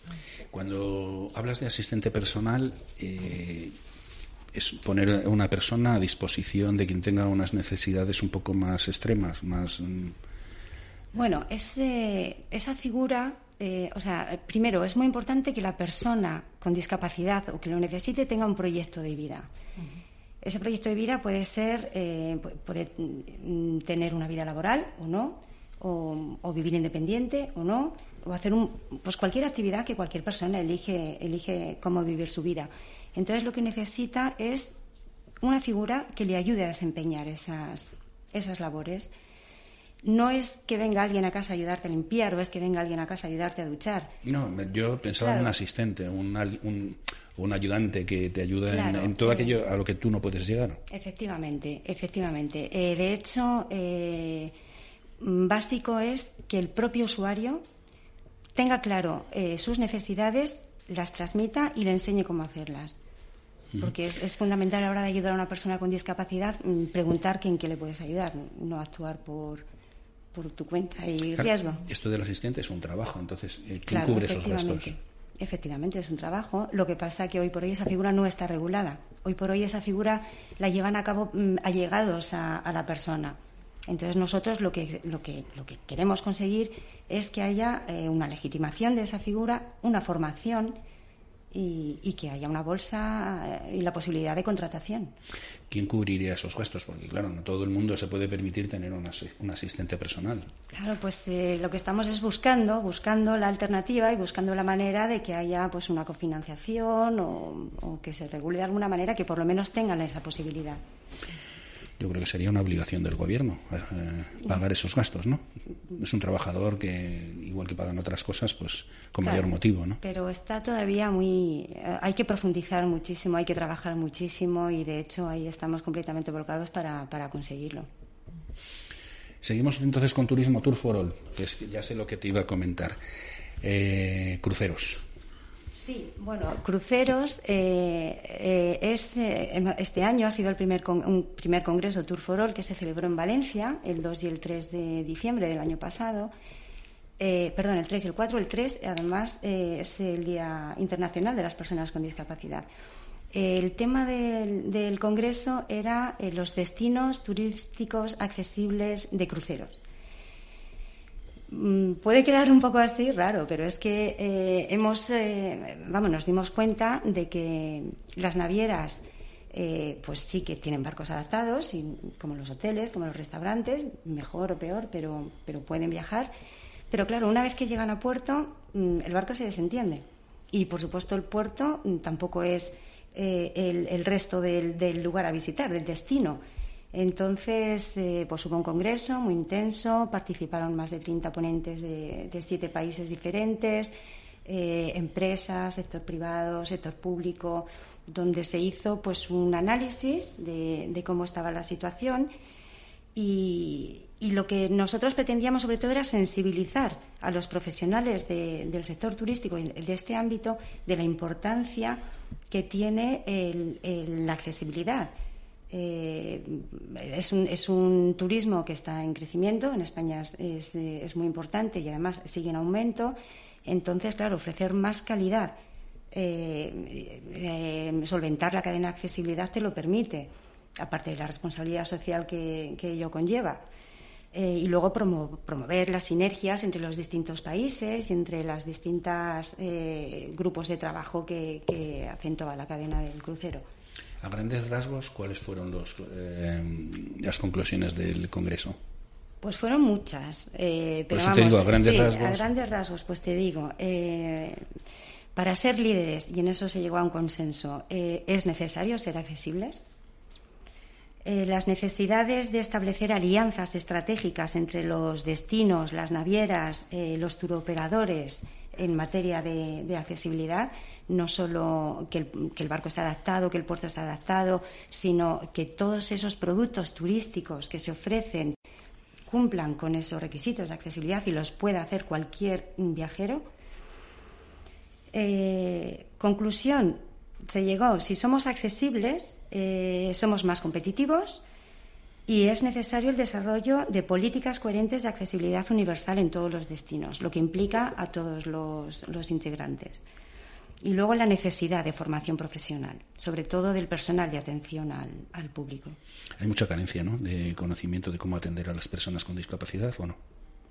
Cuando hablas de asistente personal, eh, es poner a una persona a disposición de quien tenga unas necesidades un poco más extremas, más. Mm, bueno, esa figura, eh, o sea, primero es muy importante que la persona con discapacidad o que lo necesite tenga un proyecto de vida. Ese proyecto de vida puede ser, eh, puede mm, tener una vida laboral o no, o, vivir independiente o no, o hacer un, pues cualquier actividad que cualquier persona elige, elige cómo vivir su vida. Entonces lo que necesita es una figura que le ayude a desempeñar esas, esas labores. No es que venga alguien a casa a ayudarte a limpiar o es que venga alguien a casa a ayudarte a duchar. No, yo pensaba en un asistente, un, un, ayudante que te ayude en, todo aquello a lo que tú no puedes llegar. Efectivamente, efectivamente. Eh, de hecho, eh, básico es que el propio usuario tenga claro eh, sus necesidades las transmita y le enseñe cómo hacerlas. Porque es, fundamental a la hora de ayudar a una persona con discapacidad mm, preguntar en qué le puedes ayudar, no actuar por, por tu cuenta y riesgo. Esto del asistente es un trabajo, entonces, eh, ¿quién cubre esos gastos? Efectivamente, es un trabajo. Lo que pasa es que hoy por hoy esa figura no está regulada. Hoy por hoy esa figura la llevan a cabo mm, allegados a, la persona. Entonces nosotros lo que, lo que, lo que queremos conseguir es que haya eh, una legitimación de esa figura, una formación y, que haya una bolsa eh, y la posibilidad de contratación. ¿Quién cubriría esos gastos? Porque, claro, no todo el mundo se puede permitir tener un asistente personal. Claro, pues eh, lo que estamos es buscando, buscando la alternativa y buscando la manera de que haya pues una cofinanciación o, o que se regule de alguna manera que por lo menos tengan esa posibilidad yo creo que sería una obligación del gobierno eh, pagar esos gastos, ¿no? Es un trabajador que, igual que pagan otras cosas, pues con mayor motivo, ¿no? Pero está todavía muy... Eh, hay que profundizar muchísimo, hay que trabajar muchísimo y, de hecho, ahí estamos completamente volcados para, para conseguirlo. Seguimos entonces con Turismo Tour for All, que es, ya sé lo que te iba a comentar. Eh, cruceros. Sí, bueno, cruceros eh, eh, es, eh, este año ha sido el primer un primer congreso Tour for All que se celebró en Valencia el 2 y el 3 de diciembre del año pasado. perdón, el 3 y el 4. El 3, además, es el Día Internacional de las Personas con Discapacidad. El tema del, del congreso era los destinos turísticos accesibles de cruceros. Mm, puede quedar un poco así raro, pero es que eh, hemos, eh, vamos, nos dimos cuenta de que las navieras, eh, pues sí que tienen barcos adaptados, y, como los hoteles, como los restaurantes, mejor o peor, pero, pero pueden viajar. Pero claro, una vez que llegan a puerto, mm, el barco se desentiende. Y por supuesto, el puerto tampoco es el, resto del lugar a visitar, del destino entonces, eh, pues hubo un congreso muy intenso, participaron más de 30 ponentes de, siete países diferentes, eh, empresas, sector privado, sector público, donde se hizo pues un análisis de, cómo estaba la situación y, lo que nosotros pretendíamos sobre todo era sensibilizar a los profesionales del sector turístico de este ámbito de la importancia que tiene la accesibilidad eh, es, un, es, un, turismo que está en crecimiento, en España es, muy importante y además sigue en aumento. Entonces, claro, ofrecer más calidad, eh, eh, solventar la cadena de accesibilidad te lo permite, aparte de la responsabilidad social que, ello conlleva. y luego promover las sinergias entre los distintos países y entre los distintos grupos de trabajo que, que hacen toda la cadena del crucero. A grandes rasgos, ¿cuáles fueron los, eh, las conclusiones del Congreso? Pues fueron muchas. Eh, pero vamos, te digo, a grandes rasgos. A grandes rasgos, pues te digo. Eh, para ser líderes, y en eso se llegó a un consenso, es necesario ser accesibles. las necesidades de establecer alianzas estratégicas entre los destinos, las navieras, los turoperadores en materia de, accesibilidad, no solo que el, barco está adaptado, que el puerto está adaptado, sino que todos esos productos turísticos que se ofrecen cumplan con esos requisitos de accesibilidad y los pueda hacer cualquier viajero. Eh, conclusión, se llegó, si somos accesibles, eh, somos más competitivos y es necesario el desarrollo de políticas coherentes de accesibilidad universal en todos los destinos, lo que implica a todos los, integrantes. Y luego la necesidad de formación profesional, sobre todo del personal de atención al, público. Hay mucha carencia ¿no? de conocimiento de cómo atender a las personas con discapacidad o no.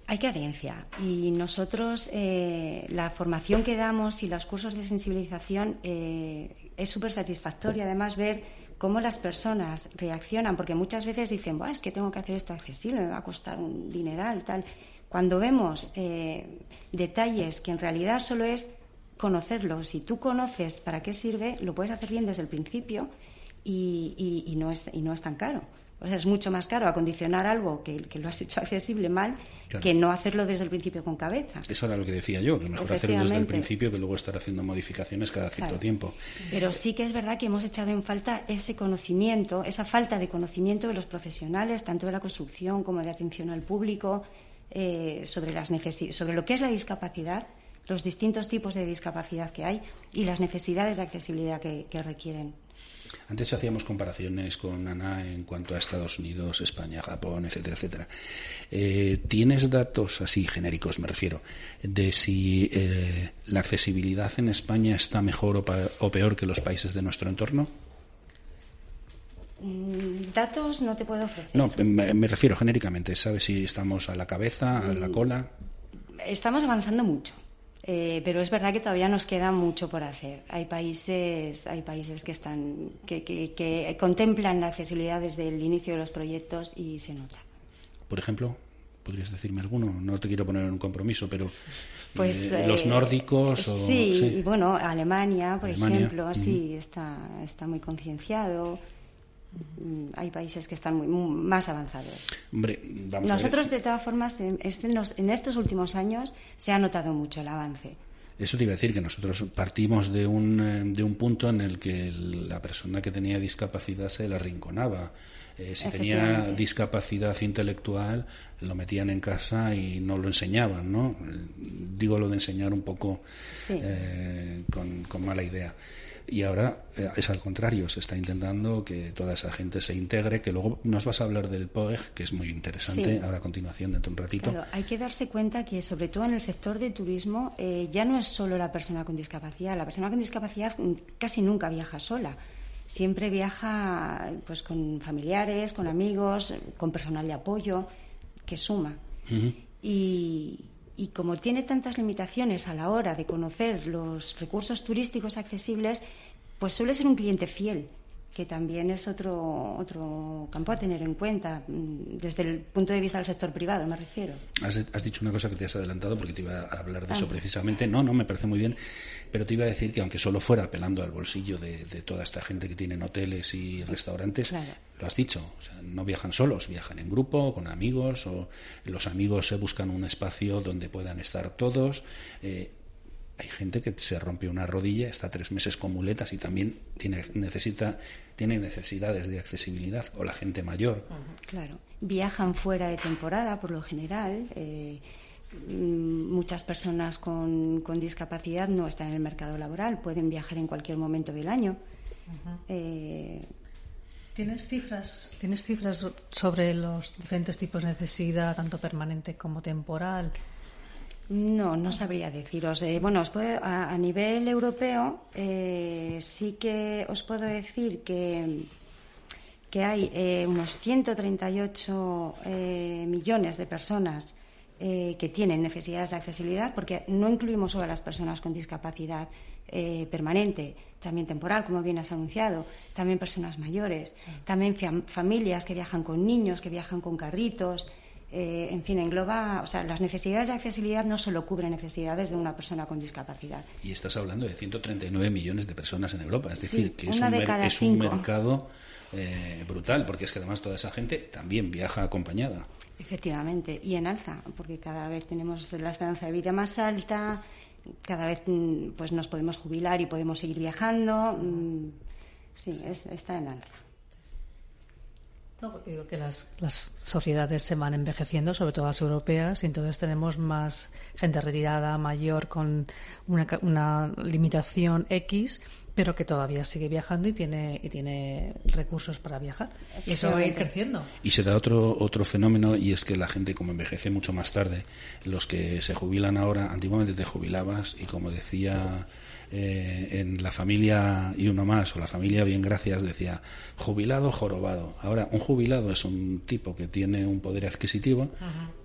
Hay carencia y nosotros eh, la formación que damos y los cursos de sensibilización eh, es súper satisfactoria además ver cómo las personas reaccionan, porque muchas veces dicen, es que tengo que hacer esto accesible, me va a costar un dineral, tal. Cuando vemos eh, detalles que en realidad solo es conocerlos, si tú conoces para qué sirve, lo puedes hacer bien desde el principio y no, es, y no es tan caro. O sea, es mucho más caro acondicionar algo que, lo has hecho [LAUGHS] accesible mal que no hacerlo desde el principio con cabeza. Eso era lo que decía yo, que mejor hacerlo desde el principio que luego estar haciendo modificaciones cada cierto tiempo. Pero sí que es verdad que hemos echado en falta ese conocimiento, esa falta de conocimiento de los profesionales, tanto de la construcción como de atención al público, eh, sobre, las sobre lo que es la discapacidad, los distintos tipos de discapacidad que hay y las necesidades de accesibilidad que requieren. Antes hacíamos comparaciones con Ana en cuanto a Estados Unidos, España, Japón, etcétera, etcétera. Eh, ¿Tienes datos así genéricos, me refiero, de si eh, la accesibilidad en España está mejor o, peor que los países de nuestro entorno? Mm, datos no te puedo ofrecer. No, me, refiero genéricamente. ¿Sabes si estamos a la cabeza, a la mm, cola? Estamos avanzando mucho. Eh, pero es verdad que todavía nos queda mucho por hacer. Hay países, hay países que están, que, contemplan la accesibilidad desde el inicio de los proyectos y se nota. Por ejemplo, podrías decirme alguno. No te quiero poner en un compromiso, pero pues, eh, los eh, nórdicos. sí, y bueno, Alemania, por ejemplo, sí está, está muy concienciado. Mm, hay países que están muy, más avanzados. Nosotros, de todas formas, este en, estos últimos años se ha notado mucho el avance. Eso te iba a decir que nosotros partimos de un, eh, de un punto en el que la persona que tenía discapacidad se la arrinconaba. Eh, si tenía discapacidad intelectual, lo metían en casa y no lo enseñaban, ¿no? Digo lo de enseñar un poco eh, con, con mala idea. Y ahora eh, es al contrario, se está intentando que toda esa gente se integre, que luego nos vas a hablar del POEG, que es muy interesante, ahora a continuación, dentro de un ratito. Claro, hay que darse cuenta que, sobre todo en el sector de turismo, eh, ya no es solo la persona con discapacidad. La persona con discapacidad casi nunca viaja sola. Siempre viaja pues con familiares, con amigos, con personal de apoyo, que suma. Y y como tiene tantas limitaciones a la hora de conocer los recursos turísticos accesibles, pues suele ser un cliente fiel que también es otro, otro campo a tener en cuenta mm, desde el punto de vista del sector privado, me refiero. Has, dicho una cosa que te has adelantado porque te iba a hablar de eso ah. precisamente. No, no, me parece muy bien, pero te iba a decir que aunque solo fuera apelando al bolsillo de, toda esta gente que tiene hoteles y restaurantes, lo has dicho, o sea, no viajan solos, viajan en grupo, con amigos, o los amigos se buscan un espacio donde puedan estar todos. Eh, hay gente que se rompe una rodilla, está tres meses con muletas y también tiene, necesita, tiene necesidades de accesibilidad, o la gente mayor. Claro, viajan fuera de temporada por lo general. Eh, mm, muchas personas con, discapacidad no están en el mercado laboral, pueden viajar en cualquier momento del año. Eh, ¿Tienes cifras, ¿Tienes cifras sobre los diferentes tipos de necesidad, tanto permanente como temporal? No, no sabría deciros. Eh, bueno, a, nivel europeo eh, sí que os puedo decir que, que hay eh, unos 138 millones de personas que tienen necesidades de accesibilidad, porque no incluimos solo a las personas con discapacidad permanente, también temporal, como bien has anunciado, también personas mayores, también familias que viajan con niños, que viajan con carritos. Eh, en fin, engloba, o sea, las necesidades de accesibilidad no solo cubren necesidades de una persona con discapacidad. Y estás hablando de 139 millones de personas en Europa, es decir, que es un, es un, mercado eh, brutal, porque es que además toda esa gente también viaja acompañada. Efectivamente, y en alza, porque cada vez tenemos la esperanza de vida más alta, cada vez mm, pues nos podemos jubilar y podemos seguir viajando. Mm, sí, está en alza. No, digo que las, las, sociedades se van envejeciendo, sobre todo las europeas, y entonces tenemos más gente retirada, mayor, con una, una limitación X, pero que todavía sigue viajando y tiene, y tiene recursos para viajar. Y eso va a ir creciendo. Y se da otro, otro fenómeno, y es que la gente, como envejece mucho más tarde, los que se jubilan ahora, antiguamente te jubilabas, y como decía eh, en la familia y uno más, o la familia bien gracias, decía jubilado, jorobado. Ahora, un jubilado es un tipo que tiene un poder adquisitivo,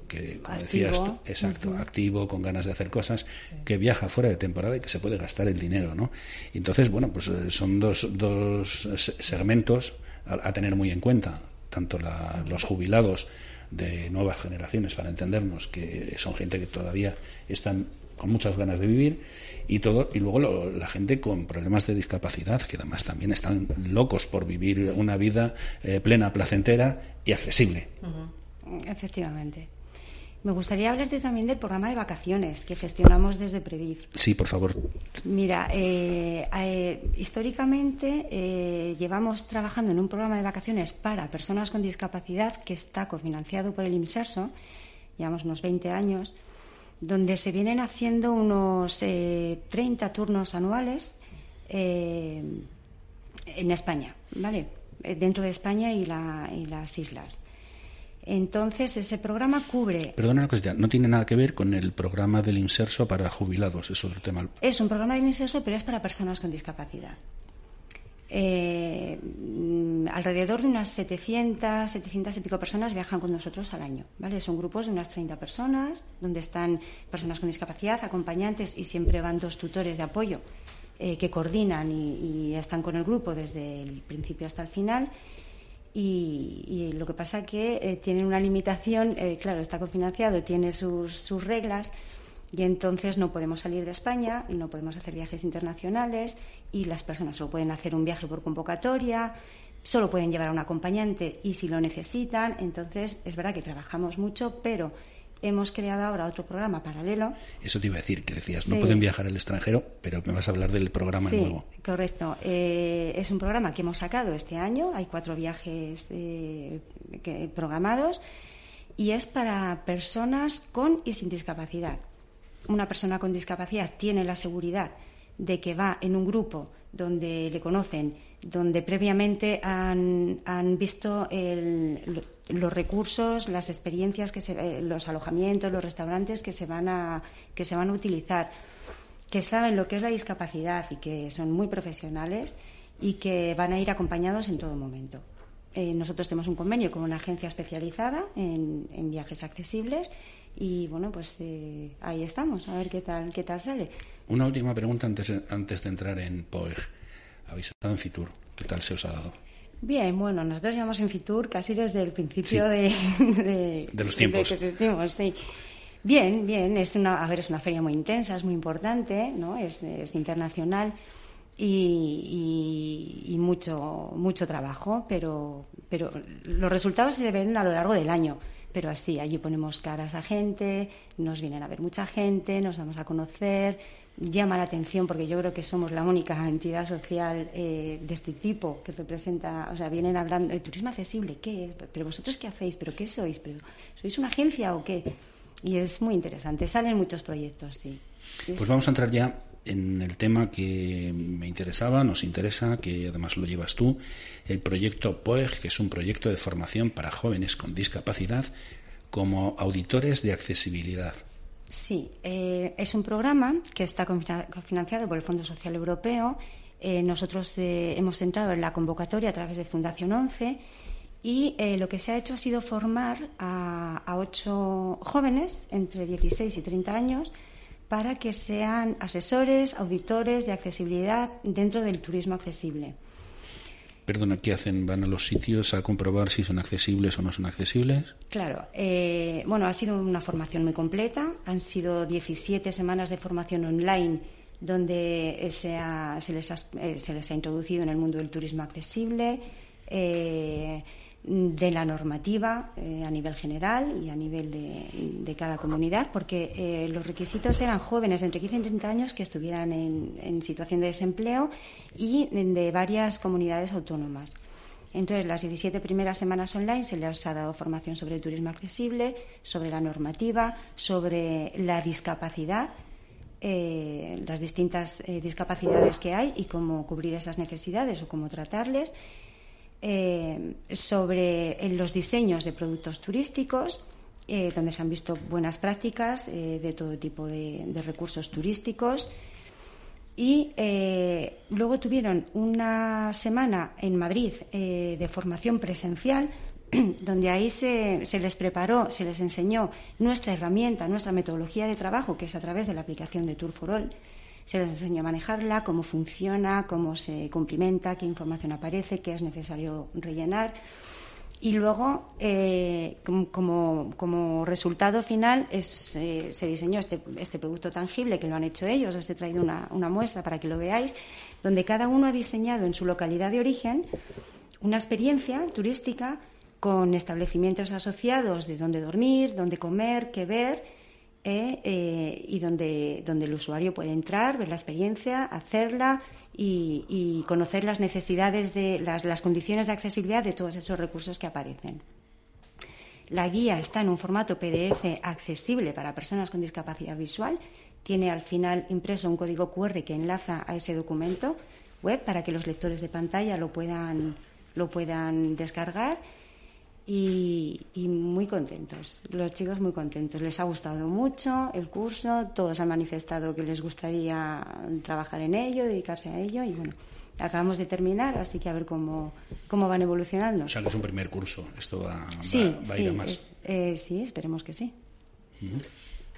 que, como decías exacto, activo, con ganas de hacer cosas, que viaja fuera de temporada y que se puede gastar el dinero, ¿no? entonces, bueno, pues eh, son dos, dos segmentos a, tener muy en cuenta, tanto los jubilados de nuevas generaciones, para entendernos, que son gente que todavía están con muchas ganas de vivir y todo y luego la gente con problemas de discapacidad que además también están locos por vivir una vida eh, plena placentera y accesible. Efectivamente. Me gustaría hablarte también del programa de vacaciones que gestionamos desde Prediv. Sí, por favor. Mira, eh, eh, históricamente llevamos trabajando en un programa de vacaciones para personas con discapacidad que está cofinanciado por el IMSERSO, llevamos unos 20 años, donde se vienen haciendo unos 30 eh, turnos anuales eh, en España, ¿vale? Eh, dentro de España y, las islas. Entonces, ese programa cubre. Perdona una cosita, no tiene nada que ver con el programa del Inserso para jubilados, es otro tema. Es un programa del Inserso, pero es para personas con discapacidad eh, alrededor de unas 700, 700 y pico personas viajan con nosotros al año. ¿vale? Son grupos de unas 30 personas, donde están personas con discapacidad, acompañantes y siempre van dos tutores de apoyo eh, que coordinan y, están con el grupo desde el principio hasta el final. Y, lo que pasa que eh, tienen una limitación, eh, claro, está cofinanciado, tiene sus reglas y entonces no podemos salir de España, no podemos hacer viajes internacionales y las personas solo pueden hacer un viaje por convocatoria, solo pueden llevar a un acompañante y si lo necesitan, entonces es verdad que trabajamos mucho, pero hemos creado ahora otro programa paralelo. Eso te iba a decir, que decías, no pueden viajar al extranjero, pero me vas a hablar del programa sí, nuevo. Correcto. Eh, es un programa que hemos sacado este año, hay cuatro viajes eh, programados y es para personas con y sin discapacidad una persona con discapacidad tiene la seguridad de que va en un grupo donde le conocen, donde previamente han, visto los recursos, las experiencias, que se, eh, los alojamientos, los restaurantes que se, van a, que se van a utilizar, que saben lo que es la discapacidad y que son muy profesionales y que van a ir acompañados en todo momento. Eh, nosotros tenemos un convenio con una agencia especializada en, en viajes accesibles y bueno, pues eh, ahí estamos, a ver qué tal, qué tal sale. Una última pregunta antes, de, antes de entrar en POEG. Habéis estado en Fitur, ¿qué tal se os ha dado? Bien, bueno, nosotros llevamos en Fitur casi desde el principio [LAUGHS] de, de, los tiempos. que existimos, sí. Bien, bien, es una, a ver, es una feria muy intensa, es muy importante, ¿no? Es, es internacional y, y, y, mucho, mucho trabajo, pero, pero los resultados se ven a lo largo del año pero así, allí ponemos caras a gente, nos vienen a ver mucha gente, nos damos a conocer, llama la atención porque yo creo que somos la única entidad social eh, de este tipo que representa, o sea, vienen hablando, el turismo accesible, ¿qué es? Pero vosotros qué hacéis, pero qué sois, pero sois una agencia o qué? Y es muy interesante, salen muchos proyectos, sí. Pues vamos a entrar ya en el tema que me interesaba, nos interesa, que además lo llevas tú, el proyecto POEG, que es un proyecto de formación para jóvenes con discapacidad como auditores de accesibilidad. Sí, eh, es un programa que está financiado por el Fondo Social Europeo. Eh, nosotros eh, hemos entrado en la convocatoria a través de Fundación 11 y lo que se ha hecho ha sido formar a, a ocho jóvenes entre 16 y 30 años para que sean asesores, auditores de accesibilidad dentro del turismo accesible. Perdona, ¿qué hacen? ¿Van a los sitios a comprobar si son accesibles o no son accesibles? Claro. Eh, bueno, ha sido una formación muy completa. Han sido 17 semanas de formación online donde se, les, ha, eh, se les, ha, introducido en el mundo del turismo accesible. Eh, de la normativa eh, a nivel general y a nivel de, cada comunidad, porque eh, los requisitos eran jóvenes entre 15 y 30 años que estuvieran en, situación de desempleo y de varias comunidades autónomas. Entonces, las 17 primeras semanas online se les ha dado formación sobre el turismo accesible, sobre la normativa, sobre la discapacidad, eh, las distintas eh, discapacidades que hay y cómo cubrir esas necesidades o cómo tratarles, eh, sobre los diseños de productos turísticos, donde se han visto buenas prácticas de todo tipo de recursos turísticos y eh, luego tuvieron una semana en Madrid eh, de formación presencial, [CLEARS THROAT] donde ahí se, se, les preparó, se les enseñó nuestra herramienta, nuestra metodología de trabajo, que es a través de la aplicación de Tour for All. Se les enseñó a manejarla, cómo funciona, cómo se cumplimenta, qué información aparece, qué es necesario rellenar. Y luego, eh, como, resultado final, eh, se diseñó este, este, producto tangible que lo han hecho ellos. Os he traído una, muestra para que lo veáis, donde cada uno ha diseñado en su localidad de origen una experiencia turística con establecimientos asociados de dónde dormir, dónde comer, qué ver, eh, y donde, donde el usuario puede entrar, ver la experiencia, hacerla y, conocer las necesidades de las, condiciones de accesibilidad de todos esos recursos que aparecen. La guía está en un formato PDF accesible para personas con discapacidad visual. Tiene al final impreso un código QR que enlaza a ese documento web para que los lectores de pantalla lo puedan, lo puedan descargar y, muy contentos. Los chicos muy contentos. Les ha gustado mucho el curso, todos han manifestado que les gustaría trabajar en ello, dedicarse a ello y bueno. Acabamos de terminar, así que a ver cómo, cómo van evolucionando. O sea, que es un primer curso. Esto va, sí, a ir a más. Eh, sí, esperemos que sí.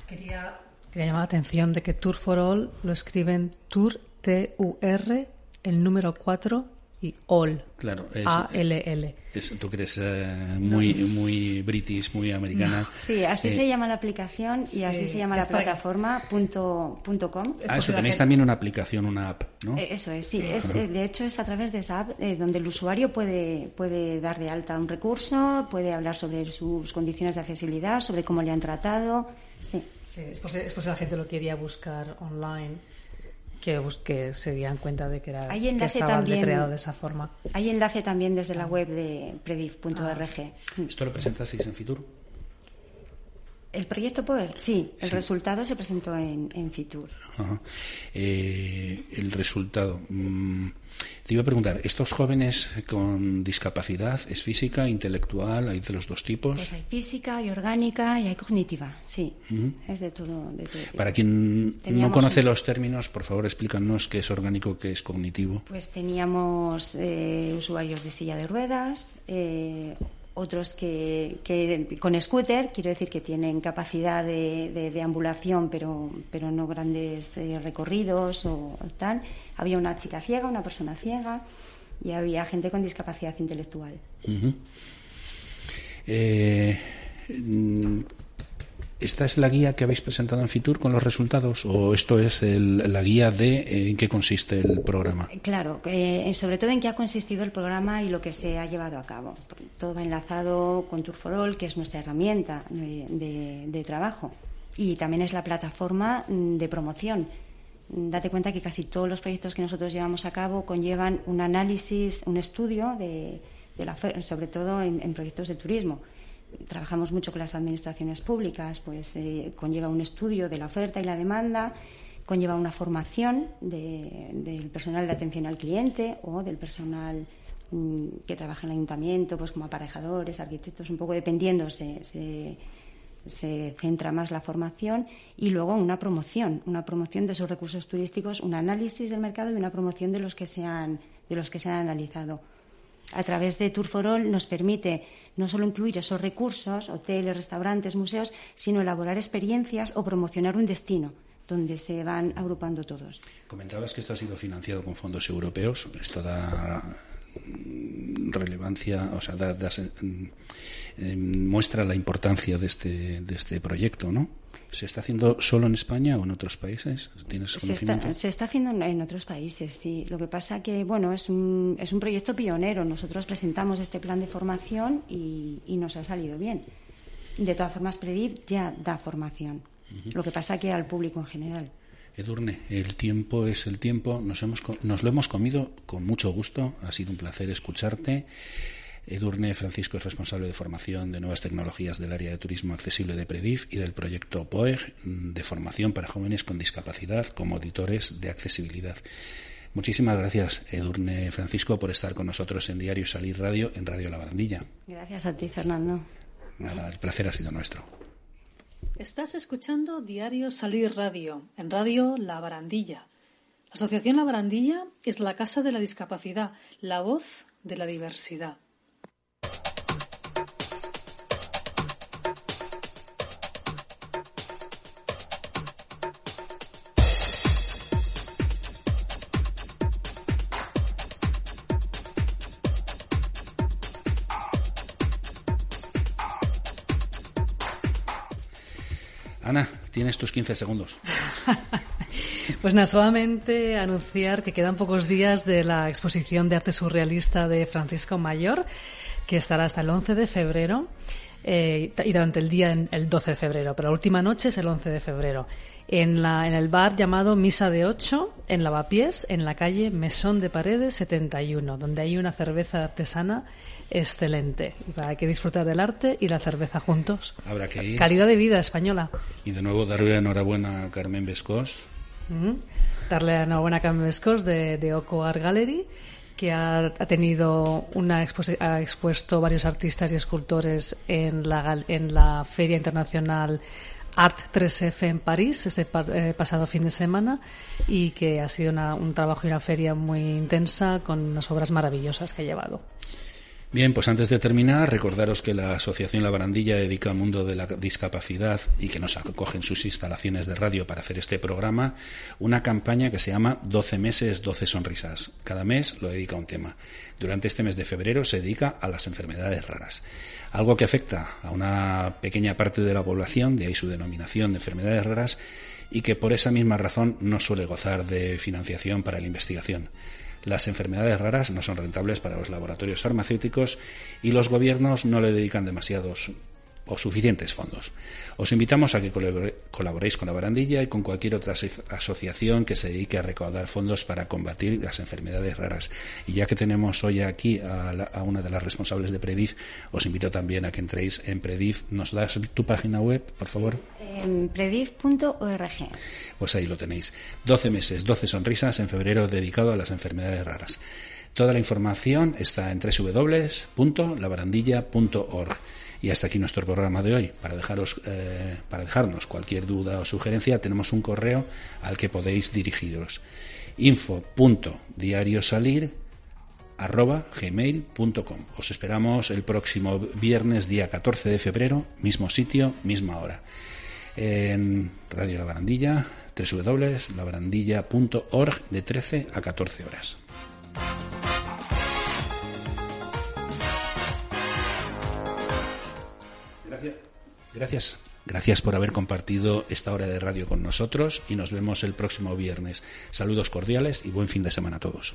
quería, quería llamar la atención de que Tour for All lo escriben Tour, T-U-R, el número 4 y all. Claro, A-L-L. tú que eres eh, muy, muy british, muy americana. [LAUGHS] Sí, así se eh, llama la aplicación y así se llama la plataforma punto, punto com. Ah, eso, tenéis también una aplicación, una app, ¿no? Eh, eso es, sí. Es, de hecho, es a través de esa app donde el usuario puede, puede dar de alta un recurso, puede hablar sobre sus condiciones de accesibilidad, sobre cómo le han tratado. Sí. Sí, es posible, la gente lo quería buscar online que, que se dieran cuenta de que, era, hay enlace que también, creado de esa forma. Hay enlace también desde la web de prediv.org. Ah. ¿Esto lo presentasteis en Fitur? El proyecto Poder, sí, el resultado se presentó en, en Fitur. Eh, el resultado. Mm, te iba a preguntar, ¿estos jóvenes con discapacidad es física, intelectual? ¿Hay de los dos tipos? Pues hay física, hay orgánica y hay cognitiva, sí. Es de todo, Para quien no conoce los términos, por favor explícanos qué es orgánico, qué es cognitivo. Pues teníamos eh, usuarios de silla de ruedas, eh, otros que, con scooter, quiero decir que tienen capacidad de, de, ambulación, pero, pero no grandes eh, recorridos o, tal. Había una chica ciega, una persona ciega y había gente con discapacidad intelectual. ¿Esta es la guía que habéis presentado en Fitur con los resultados o esto es la guía de eh, en qué consiste el programa? Claro, eh, sobre todo en qué ha consistido el programa y lo que se ha llevado a cabo. Todo va enlazado con Tour que es nuestra herramienta de, trabajo y también es la plataforma mm, de promoción. Date cuenta que casi todos los proyectos que nosotros llevamos a cabo conllevan un análisis, un estudio de, sobre todo en proyectos de turismo trabajamos mucho con las administraciones públicas, pues eh, conlleva un estudio de la oferta y la demanda, conlleva una formación del personal de atención al cliente o del personal mm, que trabaja en el ayuntamiento, pues como aparejadores, arquitectos, un poco dependiendo, se, se, centra más la formación y luego una promoción, una promoción de esos recursos turísticos, un análisis del mercado y una promoción de los que se han, de los que se han analizado a través de Tour for All nos permite no solo incluir esos recursos, hoteles, restaurantes, museos, sino elaborar experiencias o promocionar un destino donde se van agrupando todos. Comentabas que esto ha sido financiado con fondos europeos. Esto da relevancia, o sea, eh, muestra la importancia de este, de este proyecto, ¿no? ¿Se está haciendo solo en España o en otros países? ¿Tienes se está, se está haciendo en otros países, sí. Lo que pasa que, bueno, es un, es un proyecto pionero. Nosotros presentamos este plan de formación y, nos ha salido bien. De todas formas, Prediv ya da formación. Lo que pasa que al público en general. Edurne, el tiempo es el tiempo. Nos, hemos, nos lo hemos comido con mucho gusto. Ha sido un placer escucharte. Edurne Francisco es responsable de formación de nuevas tecnologías del área de turismo accesible de Predif y del proyecto POEG de formación para jóvenes con discapacidad como auditores de accesibilidad. Muchísimas gracias, Edurne Francisco, por estar con nosotros en Diario Salir Radio, en Radio La Barandilla. Gracias a ti, Fernando. Nada, el placer ha sido nuestro. Estás escuchando Diario Salir Radio, en Radio La Barandilla. La Asociación La Barandilla es la Casa de la Discapacidad, la voz de la diversidad. Tienes tus 15 segundos. [LAUGHS] pues nada, solamente anunciar que quedan pocos días de la exposición de arte surrealista de Francisco Mayor, que estará hasta el 11 de febrero. Eh, y durante el día el 12 de febrero, pero la última noche es el 11 de febrero. En, la, en el bar llamado Misa de Ocho, en Lavapiés, en la calle Mesón de Paredes 71, donde hay una cerveza artesana excelente. Hay que disfrutar del arte y la cerveza juntos. Habrá que ir. Calidad de vida española. Y de nuevo darle enhorabuena a Carmen Vescos. Darle enhorabuena a Carmen Vescos de, de Oco Art Gallery que ha, tenido una ha expuesto varios artistas y escultores en la, en la Feria Internacional Art 3F en París este eh, pasado fin de semana y que ha sido un trabajo y una feria muy intensa con unas obras maravillosas que ha llevado. Bien, pues antes de terminar, recordaros que la Asociación La Barandilla dedica al mundo de la discapacidad y que nos acoge en sus instalaciones de radio para hacer este programa una campaña que se llama 12 meses, 12 sonrisas. Cada mes lo dedica a un tema. Durante este mes de febrero se dedica a las enfermedades raras, algo que afecta a una pequeña parte de la población, de ahí su denominación de enfermedades raras, y que por esa misma razón no suele gozar de financiación para la investigación. Las enfermedades raras no son rentables para los laboratorios farmacéuticos y los gobiernos no le dedican demasiados o suficientes fondos. Os invitamos a que colaboréis con la barandilla y con cualquier otra asociación que se dedique a recaudar fondos para combatir las enfermedades raras. Y ya que tenemos hoy aquí a, una de las responsables de Predif, os invito también a que entréis en Predif. ¿Nos das tu página web, por favor? Predif.org. Pues ahí lo tenéis. 12 meses, 12 sonrisas en febrero dedicado a las enfermedades raras. Toda la información está en www.labarandilla.org. Y hasta aquí nuestro programa de hoy. Para, dejaros, eh, para dejarnos cualquier duda o sugerencia, tenemos un correo al que podéis dirigiros. info.diariosalir.gmail.com Os esperamos el próximo viernes, día 14 de febrero, mismo sitio, misma hora. En Radio La Barandilla, www.labarandilla.org de 13 a 14 horas. Gracias. Gracias por haber compartido esta hora de radio con nosotros y nos vemos el próximo viernes. Saludos cordiales y buen fin de semana a todos.